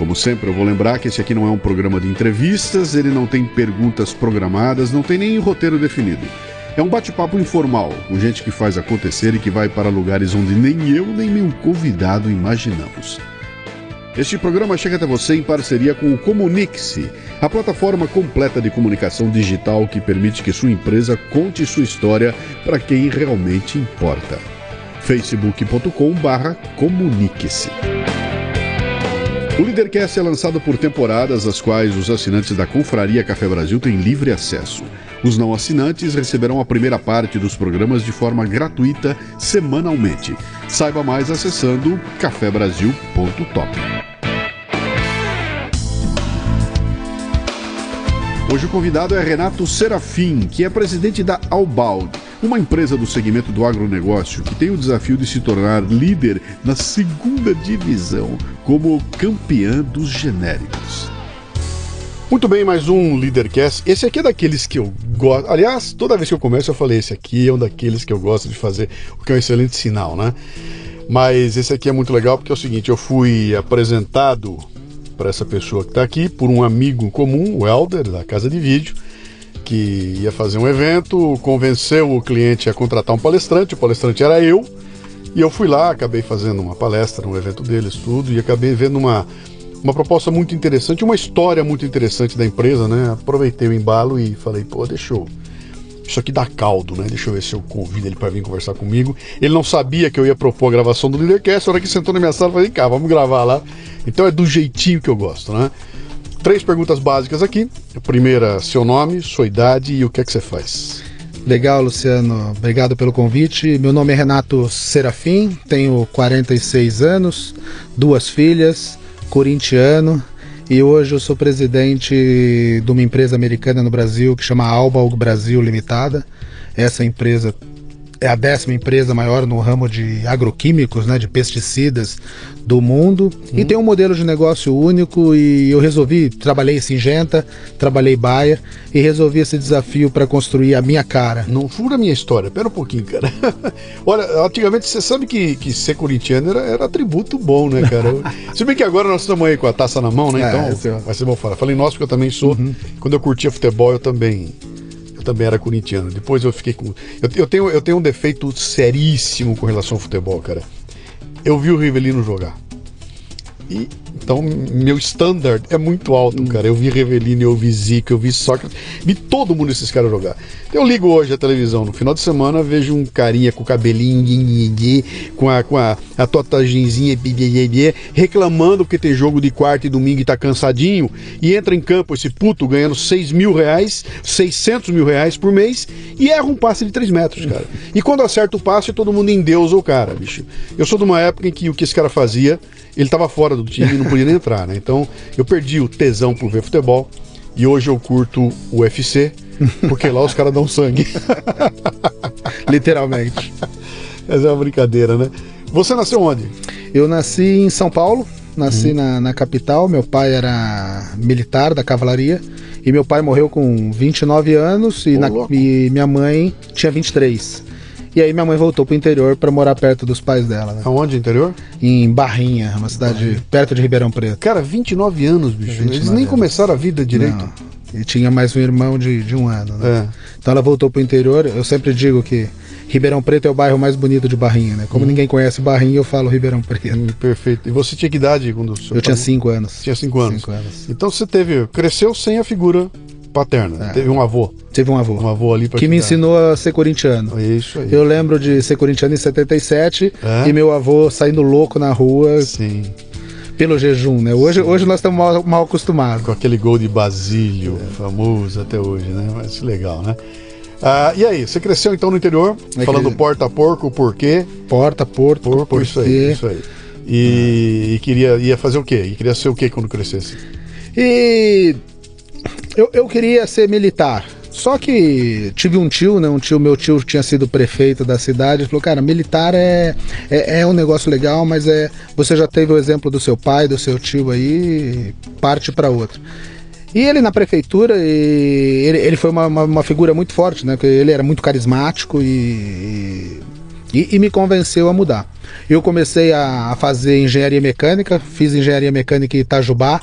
Como sempre, eu vou lembrar que esse aqui não é um programa de entrevistas, ele não tem perguntas programadas, não tem nem roteiro definido. É um bate-papo informal, com gente que faz acontecer e que vai para lugares onde nem eu nem meu convidado imaginamos. Este programa chega até você em parceria com o Comunique-se, a plataforma completa de comunicação digital que permite que sua empresa conte sua história para quem realmente importa. facebook.com/comunique-se. O Leadercast é lançado por temporadas, às quais os assinantes da Confraria Café Brasil têm livre acesso. Os não assinantes receberão a primeira parte dos programas de forma gratuita semanalmente. Saiba mais acessando cafebrasil.top. Hoje o convidado é Renato Serafim, que é presidente da Albald, uma empresa do segmento do agronegócio que tem o desafio de se tornar líder na segunda divisão como campeã dos genéricos. Muito bem, mais um Leadercast. Esse aqui é daqueles que eu gosto. Aliás, toda vez que eu começo eu falei, esse aqui é um daqueles que eu gosto de fazer, o que é um excelente sinal, né? Mas esse aqui é muito legal porque é o seguinte, eu fui apresentado para essa pessoa que está aqui por um amigo comum, o Helder, da Casa de Vídeo, que ia fazer um evento, convenceu o cliente a contratar um palestrante, o palestrante era eu, e eu fui lá, acabei fazendo uma palestra no evento deles, tudo, e acabei vendo uma, uma proposta muito interessante, uma história muito interessante da empresa, né? Aproveitei o embalo e falei, pô, deixa eu. Isso aqui dá caldo, né? Deixa eu ver se eu convido ele para vir conversar comigo. Ele não sabia que eu ia propor a gravação do Leadercast, a hora que sentou na minha sala, falei, cá, vamos gravar lá. Então é do jeitinho que eu gosto, né? Três perguntas básicas aqui. A primeira, seu nome, sua idade e o que é que você faz. Legal, Luciano. Obrigado pelo convite. Meu nome é Renato Serafim, tenho 46 anos, duas filhas, corintiano e hoje eu sou presidente de uma empresa americana no Brasil que chama Alba Brasil Limitada. Essa empresa é a décima empresa maior no ramo de agroquímicos, né, de pesticidas do mundo hum. e tem um modelo de negócio único e eu resolvi, trabalhei em Singenta, trabalhei Baia e resolvi esse desafio para construir a minha cara. Não fura a minha história, pera um pouquinho, cara. Olha, antigamente você sabe que, que ser corintiano era, era atributo bom, né, cara? Se bem que agora nós estamos aí com a taça na mão, né? É, então, vai ser bom falar. Falei, nossa, porque eu também sou. Uhum. Quando eu curtia futebol, eu também eu também era corintiano. Depois eu fiquei com. Eu, eu, tenho, eu tenho um defeito seríssimo com relação ao futebol, cara. Eu vi o Rivelino jogar. E então, meu standard é muito alto, cara. Eu vi Revelino, eu vi Zico, eu vi Sócrates, vi todo mundo esses caras jogar. Eu ligo hoje a televisão, no final de semana vejo um carinha com o cabelinho, com a, com a, a totagenzinha, reclamando porque tem jogo de quarta e domingo e tá cansadinho, e entra em campo esse puto ganhando 6 mil reais, 600 mil reais por mês, e erra um passe de 3 metros, cara. E quando acerta o passe, todo mundo endeusa o cara, bicho. Eu sou de uma época em que o que esse cara fazia, ele tava fora do time não podia nem entrar, né? Então eu perdi o tesão por ver futebol e hoje eu curto o UFC, porque lá os caras dão sangue. Literalmente. Essa é uma brincadeira, né? Você nasceu onde? Eu nasci em São Paulo, nasci hum. na, na capital. Meu pai era militar da cavalaria e meu pai morreu com 29 anos e, na, e minha mãe tinha 23. E aí minha mãe voltou pro interior para morar perto dos pais dela. Né? Aonde, interior? Em Barrinha, uma cidade perto de Ribeirão Preto. Cara, 29 anos, bicho. 29 Eles nem anos. começaram a vida direito. Não. E tinha mais um irmão de, de um ano, né? É. Então ela voltou pro interior. Eu sempre digo que Ribeirão Preto é o bairro mais bonito de Barrinha, né? Como hum. ninguém conhece Barrinha, eu falo Ribeirão Preto. Hum, perfeito. E você tinha que idade quando o Eu tinha cinco anos. Tinha cinco anos. cinco anos. Então você teve. Cresceu sem a figura paterna. É. Teve um avô. Teve um avô. Um avô ali Que me ensinou a ser corintiano. Isso aí. Eu lembro de ser corintiano em 77 é? e meu avô saindo louco na rua. Sim. Pelo jejum, né? Hoje, hoje nós estamos mal, mal acostumados. Com aquele gol de Basílio, é. famoso até hoje, né? Mas legal, né? Ah, e aí, você cresceu então no interior, é falando que... porta porco, porquê? Porta, porco, porco, isso aí, isso aí. E, e queria ia fazer o quê? E queria ser o quê quando crescesse? E eu, eu queria ser militar. Só que tive um tio, né? Um tio, meu tio tinha sido prefeito da cidade, falou, cara, militar é, é, é, um negócio legal, mas é. Você já teve o exemplo do seu pai, do seu tio aí, parte para outro. E ele na prefeitura, ele, ele foi uma, uma, uma, figura muito forte, né? Ele era muito carismático e, e, e me convenceu a mudar. Eu comecei a, a fazer engenharia mecânica, fiz engenharia mecânica em Itajubá.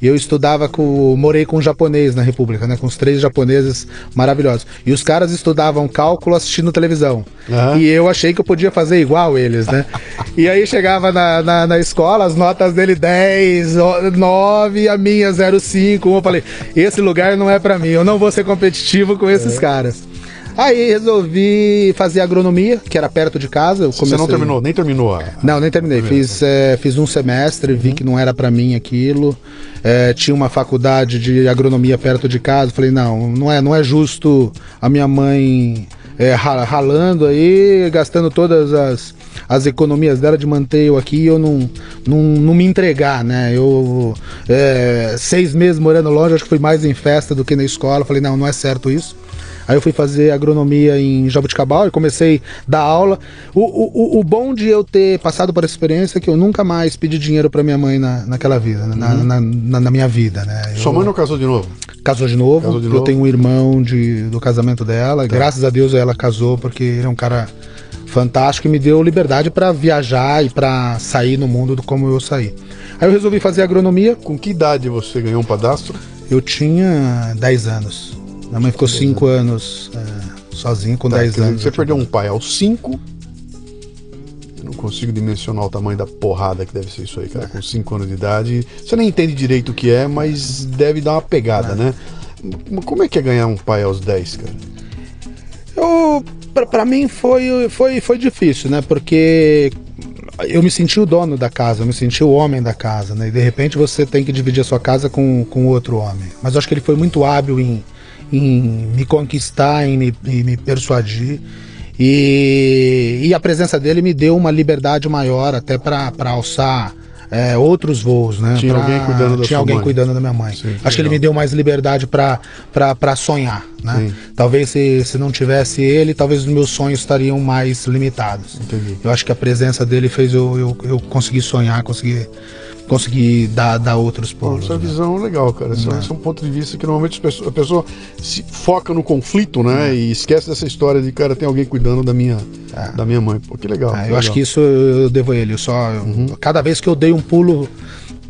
E eu estudava com. morei com um japonês na República, né? Com os três japoneses maravilhosos. E os caras estudavam cálculo assistindo televisão. Uhum. E eu achei que eu podia fazer igual eles, né? e aí chegava na, na, na, escola, as notas dele 10, 9, a minha 0,5. Eu falei, esse lugar não é para mim, eu não vou ser competitivo com esses é. caras. Aí resolvi fazer agronomia, que era perto de casa. Eu comecei... Você não terminou, nem terminou? A... Não, nem terminei. Fiz, é, fiz um semestre, vi uhum. que não era para mim aquilo. É, tinha uma faculdade de agronomia perto de casa. Falei, não, não é, não é justo a minha mãe é, ralando aí, gastando todas as, as economias dela de manter eu aqui e eu não, não, não me entregar, né? Eu, é, seis meses morando longe, acho que fui mais em festa do que na escola. Falei, não, não é certo isso. Aí eu fui fazer agronomia em Jabuticabal e comecei a dar aula. O, o, o bom de eu ter passado por essa experiência é que eu nunca mais pedi dinheiro para minha mãe na, naquela vida, na, uhum. na, na, na, minha vida, né? Eu, Sua mãe não casou de novo? Casou de novo. Casou de novo. Eu tenho um irmão de, do casamento dela. Tá. Graças a Deus ela casou porque ele é um cara fantástico e me deu liberdade para viajar e para sair no mundo como eu saí. Aí eu resolvi fazer agronomia. Com que idade você ganhou um padastro? Eu tinha 10 anos. Minha mãe ficou 5 anos é, sozinha, com 10 tá, anos. Você perdeu um pai aos 5. Eu não consigo dimensionar o tamanho da porrada que deve ser isso aí, cara. Com 5 anos de idade. Você nem entende direito o que é, mas deve dar uma pegada, é. né? Como é que é ganhar um pai aos 10, cara? Eu, pra, pra mim foi, foi, foi difícil, né? Porque eu me senti o dono da casa, eu me senti o homem da casa, né? E de repente você tem que dividir a sua casa com, com outro homem. Mas eu acho que ele foi muito hábil em, em me conquistar, em me, em me persuadir. E, e, a presença dele me deu uma liberdade maior até para alçar é, outros voos, né? Tinha pra, alguém cuidando da Tinha alguém mãe. cuidando da minha mãe. Sim, Acho legal. que ele me deu mais liberdade para sonhar, né? Sim. Talvez se, se não tivesse ele, talvez os meus sonhos estariam mais limitados. Entendi. Eu acho que a presença dele fez eu, eu, eu conseguir sonhar, conseguir conseguir dar, dar outros polos. Essa né? visão é legal, cara. Esse, é. esse é um ponto de vista que normalmente a pessoa se foca no conflito, né? É. E esquece dessa história de, cara, tem alguém cuidando da minha, é. da minha mãe. Pô, que legal. É, que eu legal. acho que isso eu devo a ele. Eu só, uhum. Cada vez que eu dei um pulo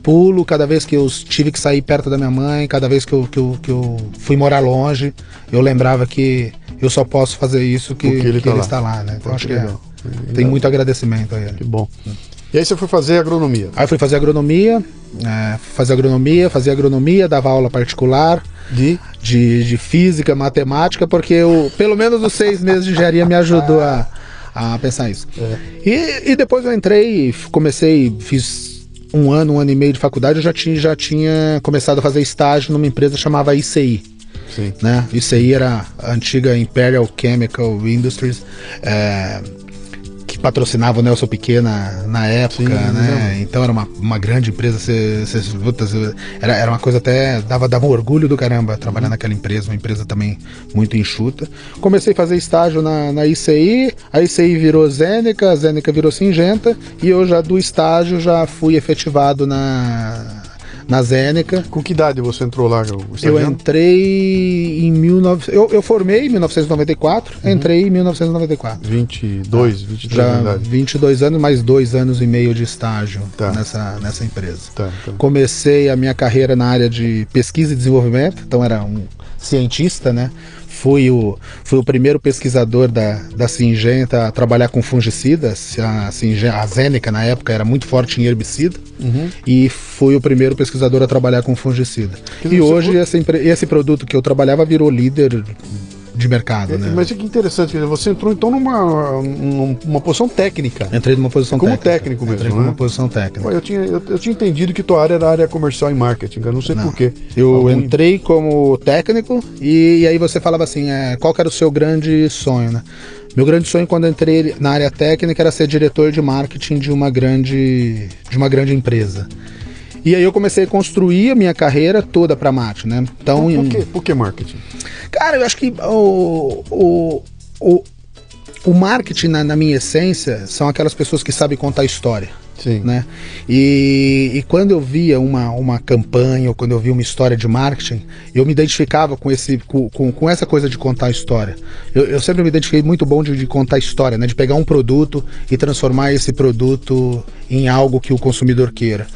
pulo, cada vez que eu tive que sair perto da minha mãe, cada vez que eu, que eu, que eu fui morar longe, eu lembrava que eu só posso fazer isso que, Porque ele, que tá ele está lá, né? Então acho que, é, tem muito agradecimento a ele. Que bom. E aí você foi fazer agronomia? Aí fui fazer agronomia, é, fazer agronomia, fazia agronomia, dava aula particular. De? De, de física, matemática, porque eu, pelo menos os seis meses de engenharia me ajudou a, a pensar isso. É. E, e depois eu entrei, comecei, fiz um ano, um ano e meio de faculdade, eu já tinha, já tinha começado a fazer estágio numa empresa chamada ICI. Sim. Né? ICI era a antiga Imperial Chemical Industries. É, patrocinava o Nelson Piquet na, na época, Sim, né? Então era uma, uma grande empresa. Cê, cê, era, era uma coisa até. Dava, dava um orgulho do caramba trabalhar uhum. naquela empresa, uma empresa também muito enxuta. Comecei a fazer estágio na, na ICI, a ICI virou Zênica, a Zênica virou Singenta, e eu já do estágio já fui efetivado na na Zênica. Com que idade você entrou lá? Eu entrei em 19... eu, eu formei em 1994, uhum. entrei em 1994. 22, 23 Já anos. 22 anos, mais dois anos e meio de estágio tá. nessa, nessa empresa. Tá, tá. Comecei a minha carreira na área de pesquisa e desenvolvimento, então era um cientista, né? Fui o, fui o primeiro pesquisador da, da Singenta a trabalhar com fungicidas. A, Singenta, a Zênica, na época, era muito forte em herbicida. Uhum. E fui o primeiro pesquisador a trabalhar com fungicida. e hoje, esse, esse produto que eu trabalhava virou líder de mercado, é, né? Mas que interessante, você entrou então numa, numa posição técnica. Entrei numa posição Como técnica. técnico mesmo, Entrei numa né? posição técnica. eu, tinha, eu, eu, tinha entendido que tua área era área comercial e marketing, eu não sei porquê. Eu Algum... entrei como técnico e, e, aí você falava assim, é, qual era o seu grande sonho, né? Meu grande sonho quando entrei na área técnica era ser diretor de marketing de uma grande, de uma grande empresa. E aí eu comecei a construir a minha carreira toda para marketing, né? Então, por, que, por que marketing? Cara, eu acho que o, o, o, o marketing, na, na minha essência, são aquelas pessoas que sabem contar história. Sim. Né? E, e, quando eu via uma, uma campanha ou quando eu via uma história de marketing, eu me identificava com, esse, com, com, com essa coisa de contar história. Eu, eu, sempre me identifiquei muito bom de, de contar história, né? de pegar um produto e transformar esse produto em algo que o consumidor queira.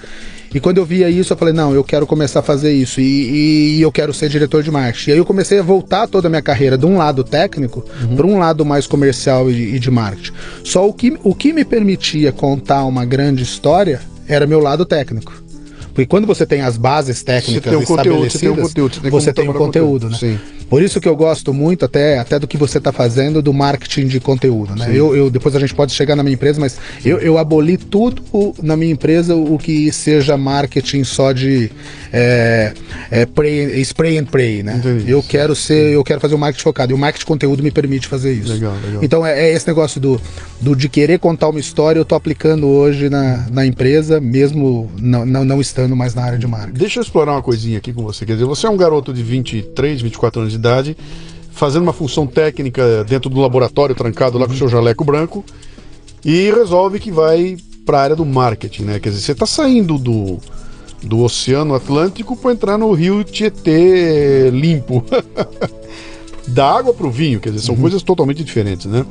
E quando eu via isso, eu falei, não, eu quero começar a fazer isso e, e eu quero ser diretor de marketing. E aí eu comecei a voltar toda a minha carreira de um lado técnico uhum. para um lado mais comercial e, e de marketing. Só o que, o que me permitia contar uma grande história era meu lado técnico. Porque quando você tem as bases técnicas você estabelecidas, conteúdo, você tem um conteúdo, você tem, você tem um conteúdo, conteúdo, né? Sim. Por isso que eu gosto muito até, até do que você está fazendo do marketing de conteúdo, né? Eu, eu, depois a gente pode chegar na minha empresa, mas eu, eu aboli tudo na minha empresa o que seja marketing só de é, é, pray, spray and pray, né? Entendi. Eu quero ser, eu quero fazer um marketing focado. E o marketing de conteúdo me permite fazer isso. Legal, legal. Então é, é esse negócio do, do de querer contar uma história, eu estou aplicando hoje na, na empresa, mesmo não, não, não estando mais na área de marketing. Deixa eu explorar uma coisinha aqui com você. Quer dizer, você é um garoto de 23, 24 anos de fazendo uma função técnica dentro do laboratório, trancado lá com o seu jaleco branco, e resolve que vai para a área do marketing, né? Quer dizer, você está saindo do, do Oceano Atlântico para entrar no Rio Tietê limpo. da água para o vinho, quer dizer, são uhum. coisas totalmente diferentes, né?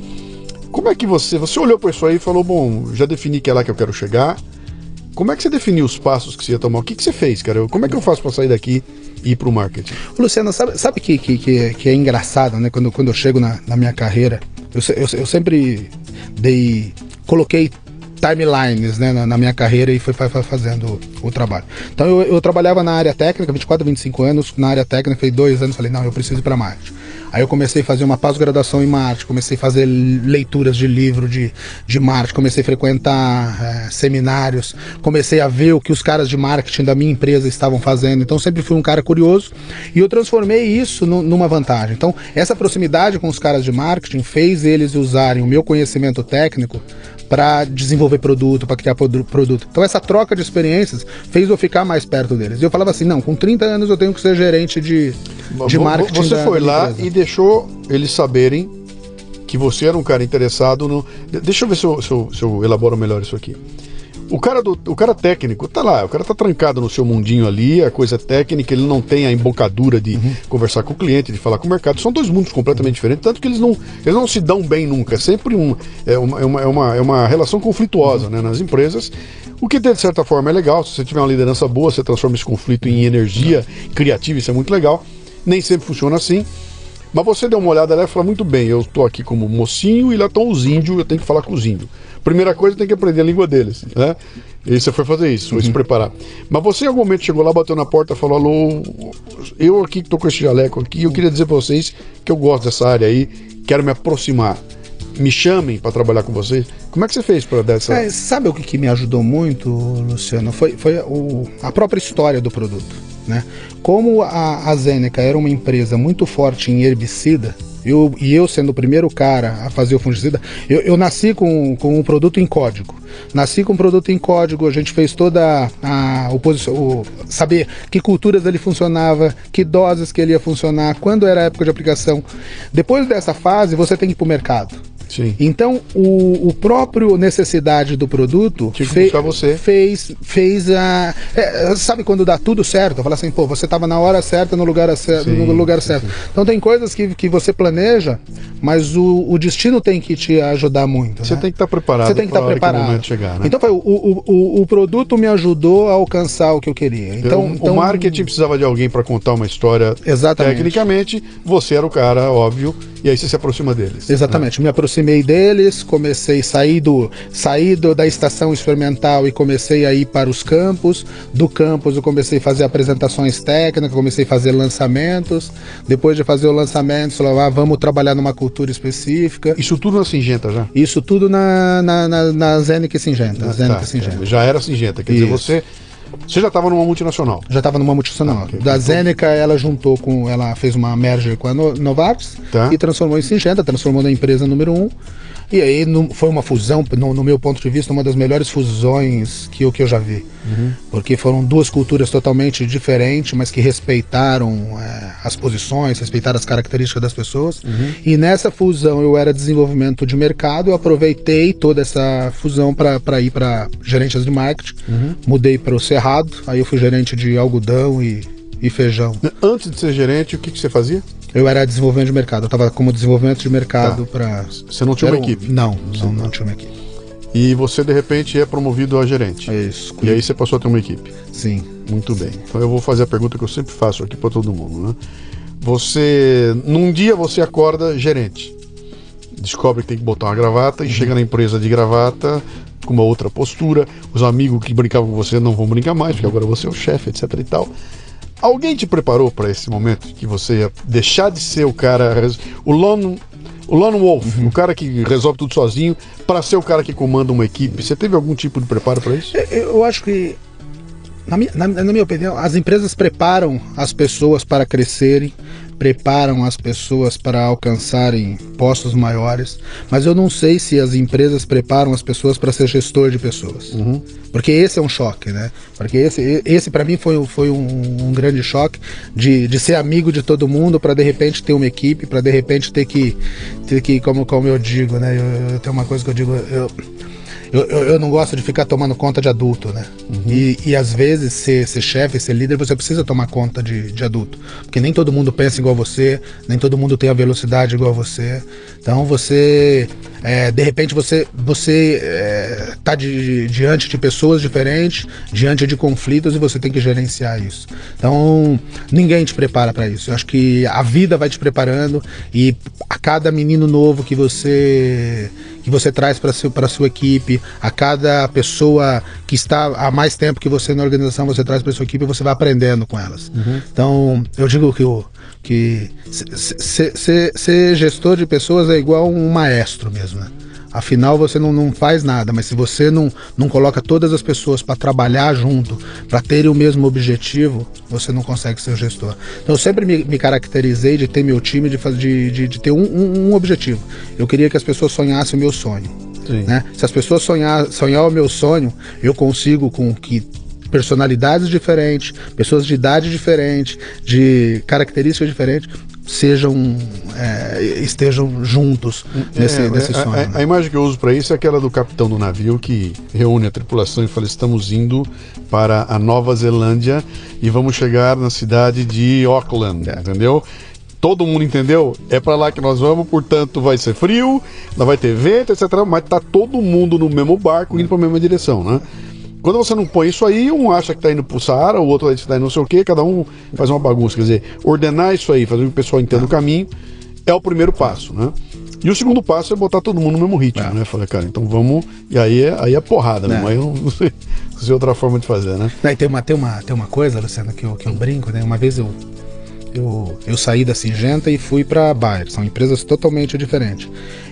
Como é que você, você olhou para isso aí e falou, bom, já defini que é lá que eu quero chegar. Como é que você definiu os passos que você ia tomar? O que, que você fez, cara? Como é que eu faço para sair daqui e ir para o marketing? Luciano, sabe, sabe que, que, que, que, é engraçado, né? Quando, quando eu chego na, na minha carreira, eu, eu, eu sempre dei, coloquei timelines né, na, na, minha carreira e fui fazendo o trabalho. Então eu, eu, trabalhava na área técnica, 24, 25 anos, na área técnica, fiquei dois anos, falei, não, eu preciso ir para marketing. Aí eu comecei a fazer uma pós-graduação em marketing, comecei a fazer leituras de livro de, de marketing, comecei a frequentar é, seminários, comecei a ver o que os caras de marketing da minha empresa estavam fazendo. Então sempre fui um cara curioso e eu transformei isso no, numa vantagem. Então essa proximidade com os caras de marketing fez eles usarem o meu conhecimento técnico para desenvolver produto, para criar produto. Então essa troca de experiências fez eu ficar mais perto deles. E eu falava assim, não, com 30 anos eu tenho que ser gerente de, de marketing. Você foi lá e deixou eles saberem que você era um cara interessado no. Deixa eu ver se eu, se eu, se eu elaboro melhor isso aqui. O cara, do, o cara técnico tá lá, o cara tá trancado no seu mundinho ali, a coisa técnica, ele não tem a embocadura de uhum. conversar com o cliente, de falar com o mercado. São dois mundos completamente diferentes, tanto que eles não, eles não se dão bem nunca. É sempre um, é, uma, é, uma, é, uma, é uma relação conflituosa uhum. né, nas empresas. O que de certa forma é legal, se você tiver uma liderança boa, você transforma esse conflito em energia criativa, isso é muito legal. Nem sempre funciona assim. Mas você deu uma olhada lá e fala muito bem, eu estou aqui como mocinho e lá estão os índios, eu tenho que falar com os índios. Primeira coisa, tem que aprender a língua deles, né? E você foi fazer isso, foi uhum. se preparar. Mas você em algum momento chegou lá, bateu na porta, falou: Alô, eu aqui que tô com esse jaleco aqui, eu queria dizer pra vocês que eu gosto dessa área aí, quero me aproximar. Me chamem para trabalhar com vocês. Como é que você fez para dar essa. É, sabe o que, que, me ajudou muito, Luciano? Foi, foi o, a própria história do produto. Né? Como a, a Zeneca era uma empresa muito forte em herbicida, eu, e eu sendo o primeiro cara a fazer o fungicida, eu, eu nasci com, com um produto em código. Nasci com um produto em código, a gente fez toda a, a o, saber que culturas ele funcionava, que doses que ele ia funcionar, quando era a época de aplicação. Depois dessa fase, você tem que ir para o mercado. Sim. Então, o, o próprio necessidade do produto fe, você. fez fez a é, sabe quando dá tudo certo, fala assim, pô, você estava na hora certa no lugar certo, sim, no lugar certo. Sim. Então tem coisas que, que você planeja, mas o, o destino tem que te ajudar muito. Você né? tem que estar tá preparado. Você tem que estar tá preparado. Que chegar, né? Então foi o, o, o, produto me ajudou a alcançar o que eu queria. Então, então, então o marketing precisava de alguém para contar uma história. Exatamente. Tecnicamente, você era o cara, óbvio, e aí você se aproxima deles. Exatamente. Né? Me aproximei deles, comecei sair, do, do, da estação experimental e comecei a ir para os campos. Do campus eu comecei a fazer apresentações técnicas, comecei a fazer lançamentos. Depois de fazer o lançamento, falei, ah, vamos trabalhar numa cultura específica. Isso tudo na Singenta já? Isso tudo na, na, na, na Zenic Singenta. Ah, tá, Singenta. Já era Singenta, quer Isso. dizer, você Você já estava numa multinacional? Já estava numa multinacional. Ah, okay. Da Zeneca, ela juntou com. Ela fez uma merger com a Novartis tá. e transformou em Singenta, transformou na empresa número um. E aí no, foi uma fusão, no, no, meu ponto de vista, uma das melhores fusões que eu, que eu já vi. Uhum. Porque foram duas culturas totalmente diferentes, mas que respeitaram é, as posições, respeitaram as características das pessoas. Uhum. E nessa fusão eu era desenvolvimento de mercado, eu aproveitei toda essa fusão para ir para gerentes de marketing. Uhum. Mudei para o Cerrado, aí eu fui gerente de algodão e, e feijão. Antes de ser gerente, o que, que você fazia? Eu era desenvolvimento de mercado, eu estava como desenvolvimento de mercado tá. para. Você não tinha uma equipe? Não, não, não tinha uma equipe. E você de repente é promovido a gerente. É isso. E aí você passou a ter uma equipe. Sim. Muito bem. Então eu vou fazer a pergunta que eu sempre faço aqui para todo mundo, né? Você, num dia você acorda gerente, descobre que tem que botar uma gravata e uhum. chega na empresa de gravata com uma outra postura. Os amigos que brincavam com você não vão brincar mais, porque agora você é o chefe, etc e tal. Alguém te preparou para esse momento que você ia deixar de ser o cara, o lone, o lone wolf, uhum. o cara que resolve tudo sozinho, para ser o cara que comanda uma equipe? Você teve algum tipo de preparo para isso? Eu acho que, na minha, na, na minha opinião, as empresas preparam as pessoas para crescerem, preparam as pessoas para alcançarem postos maiores, mas eu não sei se as empresas preparam as pessoas para ser gestor de pessoas. Uhum. Porque esse é um choque, né? Porque esse, esse para mim foi, foi um, um, grande choque de, de ser amigo de todo mundo para de repente ter uma equipe, para de repente ter que, ter que como, como eu digo, né? Eu, eu tenho uma coisa que eu digo, eu, eu, eu, eu, não gosto de ficar tomando conta de adulto, né? Uhum. E, e às vezes ser, ser chefe, ser líder, você precisa tomar conta de, de adulto. Porque nem todo mundo pensa igual você, nem todo mundo tem a velocidade igual você. Então você, é, de repente você você é, tá de, diante de pessoas diferentes, diante de conflitos e você tem que gerenciar isso. Então ninguém te prepara para isso. Eu acho que a vida vai te preparando e a cada menino novo que você que você traz para a sua equipe, a cada pessoa que está há mais tempo que você na organização, você traz para sua equipe e você vai aprendendo com elas. Uhum. Então, eu digo que, o, que ser gestor de pessoas é igual um maestro mesmo, né? Afinal, você não, não faz nada, mas se você não, não coloca todas as pessoas para trabalhar junto, para terem o mesmo objetivo, você não consegue ser gestor. Então, eu sempre me, me caracterizei de ter meu time, de, de, de, de ter um, um, um, objetivo. Eu queria que as pessoas sonhassem o meu sonho. Né? Se as pessoas sonhar, sonhar o meu sonho, eu consigo com que personalidades diferentes, pessoas de idade diferente, de características diferentes, sejam é, estejam juntos nesse, é, nesse sonho. A, né? a, imagem que eu uso para isso é aquela do capitão do navio que reúne a tripulação e fala: estamos indo para a Nova Zelândia e vamos chegar na cidade de Auckland, é. entendeu? Todo mundo entendeu? É para lá que nós vamos, portanto vai ser frio, não vai ter vento, etc. Mas tá todo mundo no mesmo barco indo para a mesma direção, né? Quando você não põe isso aí, um acha que está indo pro Saara, o outro acha que está indo não sei o quê, cada um faz uma bagunça. Quer dizer, ordenar isso aí, fazer com que o pessoal entenda o caminho, é o primeiro passo, né? E o segundo passo é botar todo mundo no mesmo ritmo, é. né? Falei, cara, então vamos. E aí é, aí é porrada, né? Aí eu não sei, não sei outra forma de fazer, né? Não, tem, uma, tem, uma, tem uma coisa, Luciano, que eu, que eu brinco, né? Uma vez eu, eu, eu saí da Singenta e fui para a Bayer. São empresas totalmente diferentes.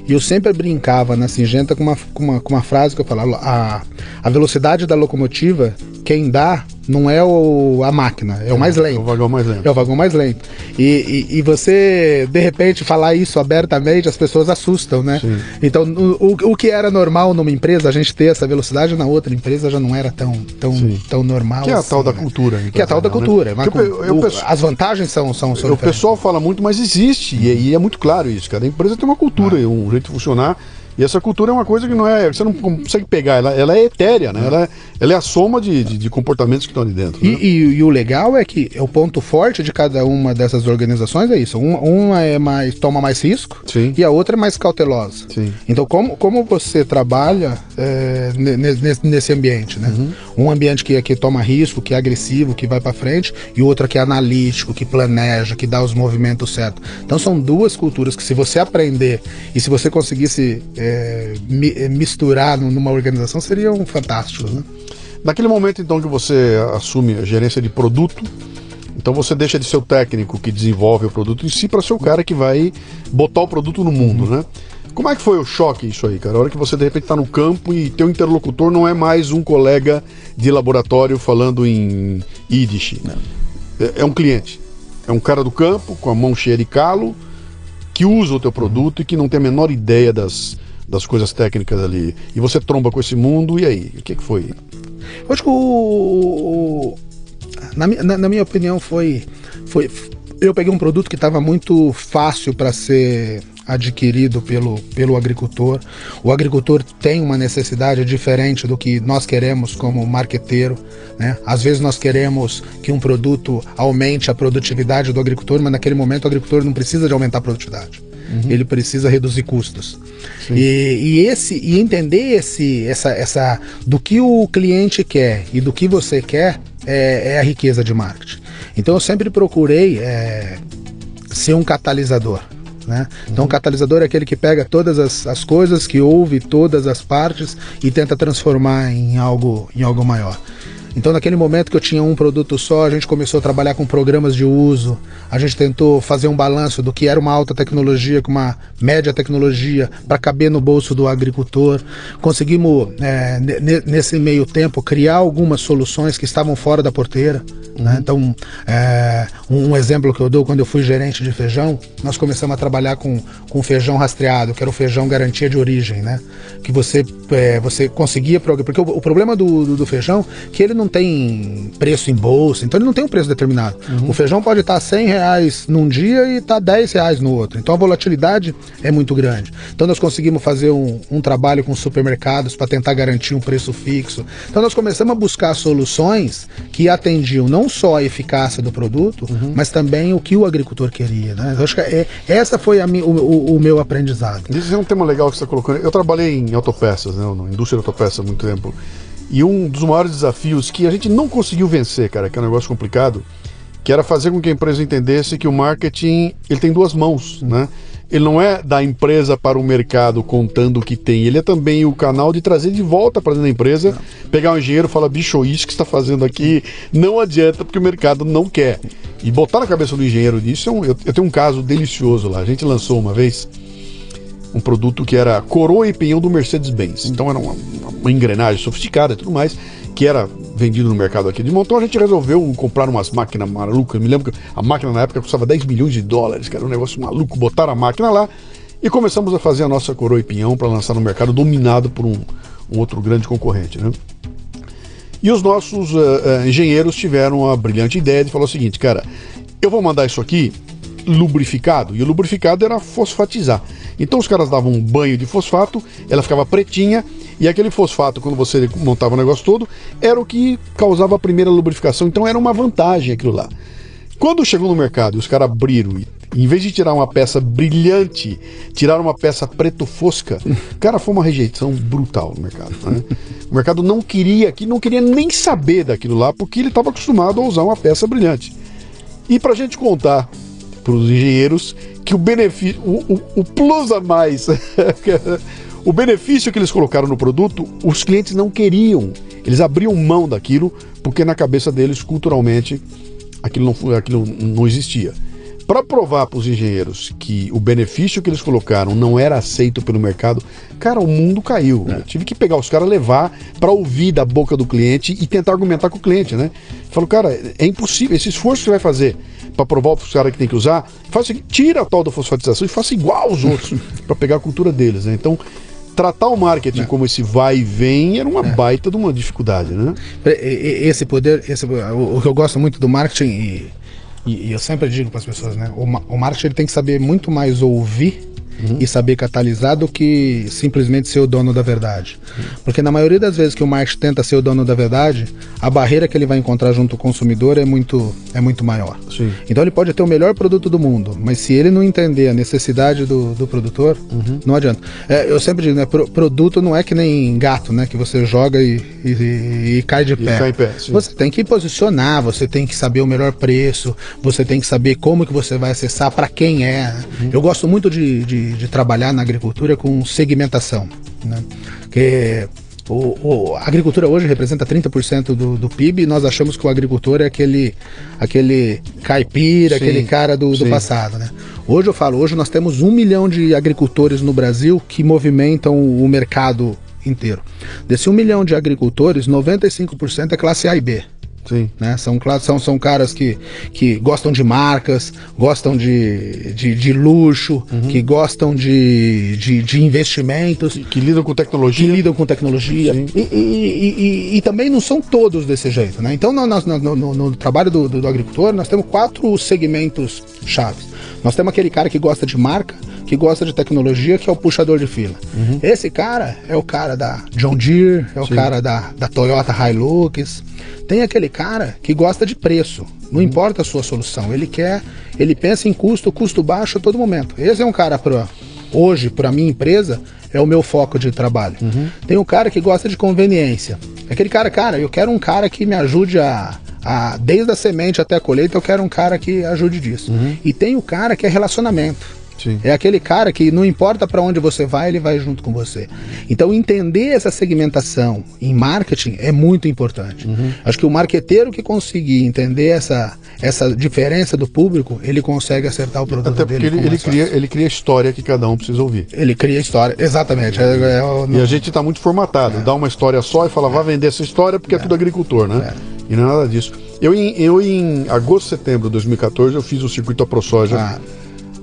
E eu sempre brincava na Singenta com uma, com uma, com uma frase que eu falava: a, a velocidade da locomotiva, quem dá não é o, a máquina, é, é o mais lento. É o vagão mais lento. É o vagão mais lento. E, e, e você, de repente, falar isso abertamente, as pessoas assustam, né? Sim. Então, o, o que era normal numa empresa, a gente ter essa velocidade, na outra empresa já não era tão, tão, tão normal. Que é a assim, tal da né? cultura. Que é a tal da né? cultura. Né? Eu, eu, eu, as vantagens são, são, são O pessoal fala muito, mas existe, e, e, é muito claro isso. Cada empresa tem uma cultura, ah. um jeito de funcionar. E essa cultura é uma coisa que não é. Você não consegue pegar, ela, ela é etérea, né? Ela, é, ela é a soma de, de, de comportamentos que estão ali dentro. Né? E, e, e, o legal é que o ponto forte de cada uma dessas organizações é isso. Uma, uma é mais. toma mais risco Sim. e a outra é mais cautelosa. Sim. Então, como, como você trabalha é, nesse, nesse ambiente, né? Uhum. Um ambiente que, que toma risco, que é agressivo, que vai para frente, e outro que é analítico, que planeja, que dá os movimentos certos. Então são duas culturas que se você aprender e se você conseguisse. É, é, é, misturar numa organização seriam fantásticos. Né? Naquele momento, então, que você assume a gerência de produto, então você deixa de ser o técnico que desenvolve o produto em si para ser o cara que vai botar o produto no mundo, uhum. né? Como é que foi o choque isso aí, cara? A hora que você de repente está no campo e teu interlocutor não é mais um colega de laboratório falando em Yiddish. É, é um cliente. É um cara do campo, com a mão cheia de calo, que usa o teu produto e que não tem a menor ideia das, das coisas técnicas ali. E você tromba com esse mundo, e aí? O que, que foi? Eu acho que o. Na, na, na minha opinião, foi, foi. Eu peguei um produto que estava muito fácil para ser adquirido pelo, pelo agricultor. O agricultor tem uma necessidade diferente do que nós queremos como marqueteiro. Né? Às vezes nós queremos que um produto aumente a produtividade do agricultor, mas naquele momento o agricultor não precisa de aumentar a produtividade. Uhum. Ele precisa reduzir custos. E, e, esse e entender esse essa, essa do que o cliente quer e do que você quer é, é a riqueza de marketing. Então eu sempre procurei é, ser um catalisador. Né? Então, o catalisador é aquele que pega todas as, as coisas, que ouve todas as partes e tenta transformar em algo, em algo maior. Então, naquele momento que eu tinha um produto só, a gente começou a trabalhar com programas de uso. A gente tentou fazer um balanço do que era uma alta tecnologia com uma média tecnologia para caber no bolso do agricultor. Conseguimos, é, nesse meio tempo, criar algumas soluções que estavam fora da porteira. Né? Uhum. Né? Então, é, um exemplo que eu dou quando eu fui gerente de feijão, nós começamos a trabalhar com, com feijão rastreado, que era o feijão garantia de origem, né? Que você, é, você conseguia. Porque o, o problema do, do, do feijão que ele não tem preço em bolsa, então ele não tem um preço determinado. Uhum. O feijão pode estar 100 reais num dia e estar tá 10 reais no outro. Então a volatilidade é muito grande. Então nós conseguimos fazer um, um trabalho com supermercados para tentar garantir um preço fixo. Então nós começamos a buscar soluções que atendiam não só a eficácia do produto, uhum. mas também o que o agricultor queria. Né? Eu acho que é, essa foi a, o, o, o, meu aprendizado. Isso é um tema legal que você está colocando. Eu trabalhei em autopeças, né, na indústria de autopeças há muito tempo. E um dos maiores desafios que a gente não conseguiu vencer, cara, que é um negócio complicado, que era fazer com que a empresa entendesse que o marketing ele tem duas mãos, né? Ele não é da empresa para o mercado contando o que tem, ele é também o canal de trazer de volta para dentro da empresa, não. pegar um engenheiro e falar, bicho, isso que está fazendo aqui não adianta porque o mercado não quer. E botar na cabeça do engenheiro disso, é eu, eu tenho um caso delicioso lá. A gente lançou uma vez um produto que era coroa e pinhão do Mercedes-Benz. Então era uma, uma, engrenagem sofisticada e tudo mais, que era vendido no mercado aqui de montão. A gente resolveu comprar umas máquinas malucas. Me lembro que a máquina na época custava 10 milhões de dólares, era um negócio maluco. Botaram a máquina lá e começamos a fazer a nossa coroa e pinhão para lançar no mercado dominado por um, um outro grande concorrente. Né? E os nossos uh, uh, engenheiros tiveram a brilhante ideia de falar o seguinte, cara, eu vou mandar isso aqui lubrificado, e o lubrificado era fosfatizar. Então os caras davam um banho de fosfato, ela ficava pretinha, e aquele fosfato, quando você montava o negócio todo, era o que causava a primeira lubrificação. Então era uma vantagem aquilo lá. Quando chegou no mercado e os caras abriram e em vez de tirar uma peça brilhante, tiraram uma peça preto fosca, cara, foi uma rejeição brutal no mercado. Né? O mercado não queria, que não queria nem saber daquilo lá, porque ele estava acostumado a usar uma peça brilhante. E para a gente contar para os engenheiros que o benefício, o, o, o plus a mais, o benefício que eles colocaram no produto, os clientes não queriam. Eles abriam mão daquilo porque na cabeça deles, culturalmente, aquilo não, aquilo não existia. Para provar para os engenheiros que o benefício que eles colocaram não era aceito pelo mercado, cara, o mundo caiu. É. tive que pegar os caras, levar para ouvir da boca do cliente e tentar argumentar com o cliente, né? Falou, cara, é impossível. Esse esforço que você vai fazer para provar para os caras que tem que usar, faz tira a tal da fosfatização e faça igual aos outros, para pegar a cultura deles, né? Então, tratar o marketing é. como esse vai e vem era uma é. baita de uma dificuldade, né? Esse poder, esse, o, que eu gosto muito do marketing e e, eu sempre digo para as pessoas, né? O, o marketing ele tem que saber muito mais ouvir uhum. e saber catalisar do que simplesmente ser o dono da verdade. Uhum. Porque na maioria das vezes que o marketing tenta ser o dono da verdade, a barreira que ele vai encontrar junto ao consumidor é muito, é muito maior. Sim. Então ele pode ter o melhor produto do mundo, mas se ele não entender a necessidade do, do produtor, uhum. não adianta. É, eu sempre digo, né? Pro, produto não é que nem gato, né? Que você joga e, e, e cai de pé. Cai pé você tem que posicionar, você tem que saber o melhor preço, você tem que saber como que você vai acessar, para quem é. Uhum. Eu gosto muito de, de de, trabalhar na agricultura com segmentação. Né? Que o, o, a agricultura hoje representa 30% do, do PIB e nós achamos que o agricultor é aquele, aquele caipira, sim, aquele cara do, do passado. Né? Hoje eu falo, hoje nós temos um milhão de agricultores no Brasil que movimentam o mercado inteiro. Desse um milhão de agricultores, 95% é classe A e B. Sim. Né? São, são, são caras que, que gostam de marcas, gostam de, de, de luxo, uhum. que gostam de, de, de investimentos. Que, que, lidam com tecnologia. Que lidam com tecnologia. E, e, e, e, também não são todos desse jeito. Né? Então, no, no, no, no trabalho do, do, do agricultor, nós temos quatro segmentos chaves. Nós temos aquele cara que gosta de marca, que gosta de tecnologia, que é o puxador de fila. Uhum. Esse cara é o cara da John Deere, é o Sim. cara da, da Toyota Hilux. Tem aquele cara que gosta de preço. Não uhum. importa a sua solução. Ele quer, ele pensa em custo, custo baixo a todo momento. Esse é um cara para hoje para minha empresa é o meu foco de trabalho. Uhum. Tem um cara que gosta de conveniência. Aquele cara, cara, eu quero um cara que me ajude a, a desde a semente até a colheita, eu quero um cara que ajude disso. Uhum. E tem o cara que é relacionamento. Sim. É aquele cara que não importa para onde você vai, ele vai junto com você. Então entender essa segmentação em marketing é muito importante. Uhum. Acho que o marqueteiro que conseguir entender essa, essa diferença do público, ele consegue acertar o produto Até porque dele. Ele, ele cria, ele cria a história que cada um precisa ouvir. Ele cria a história, exatamente. É, é, não... E a gente está muito formatado. É. Dá uma história só e fala, vá vender essa história porque é, é tudo agricultor, né? É. E não é nada disso. Eu em, eu, em agosto, setembro de 2014, eu fiz o circuito AproSoja. Ah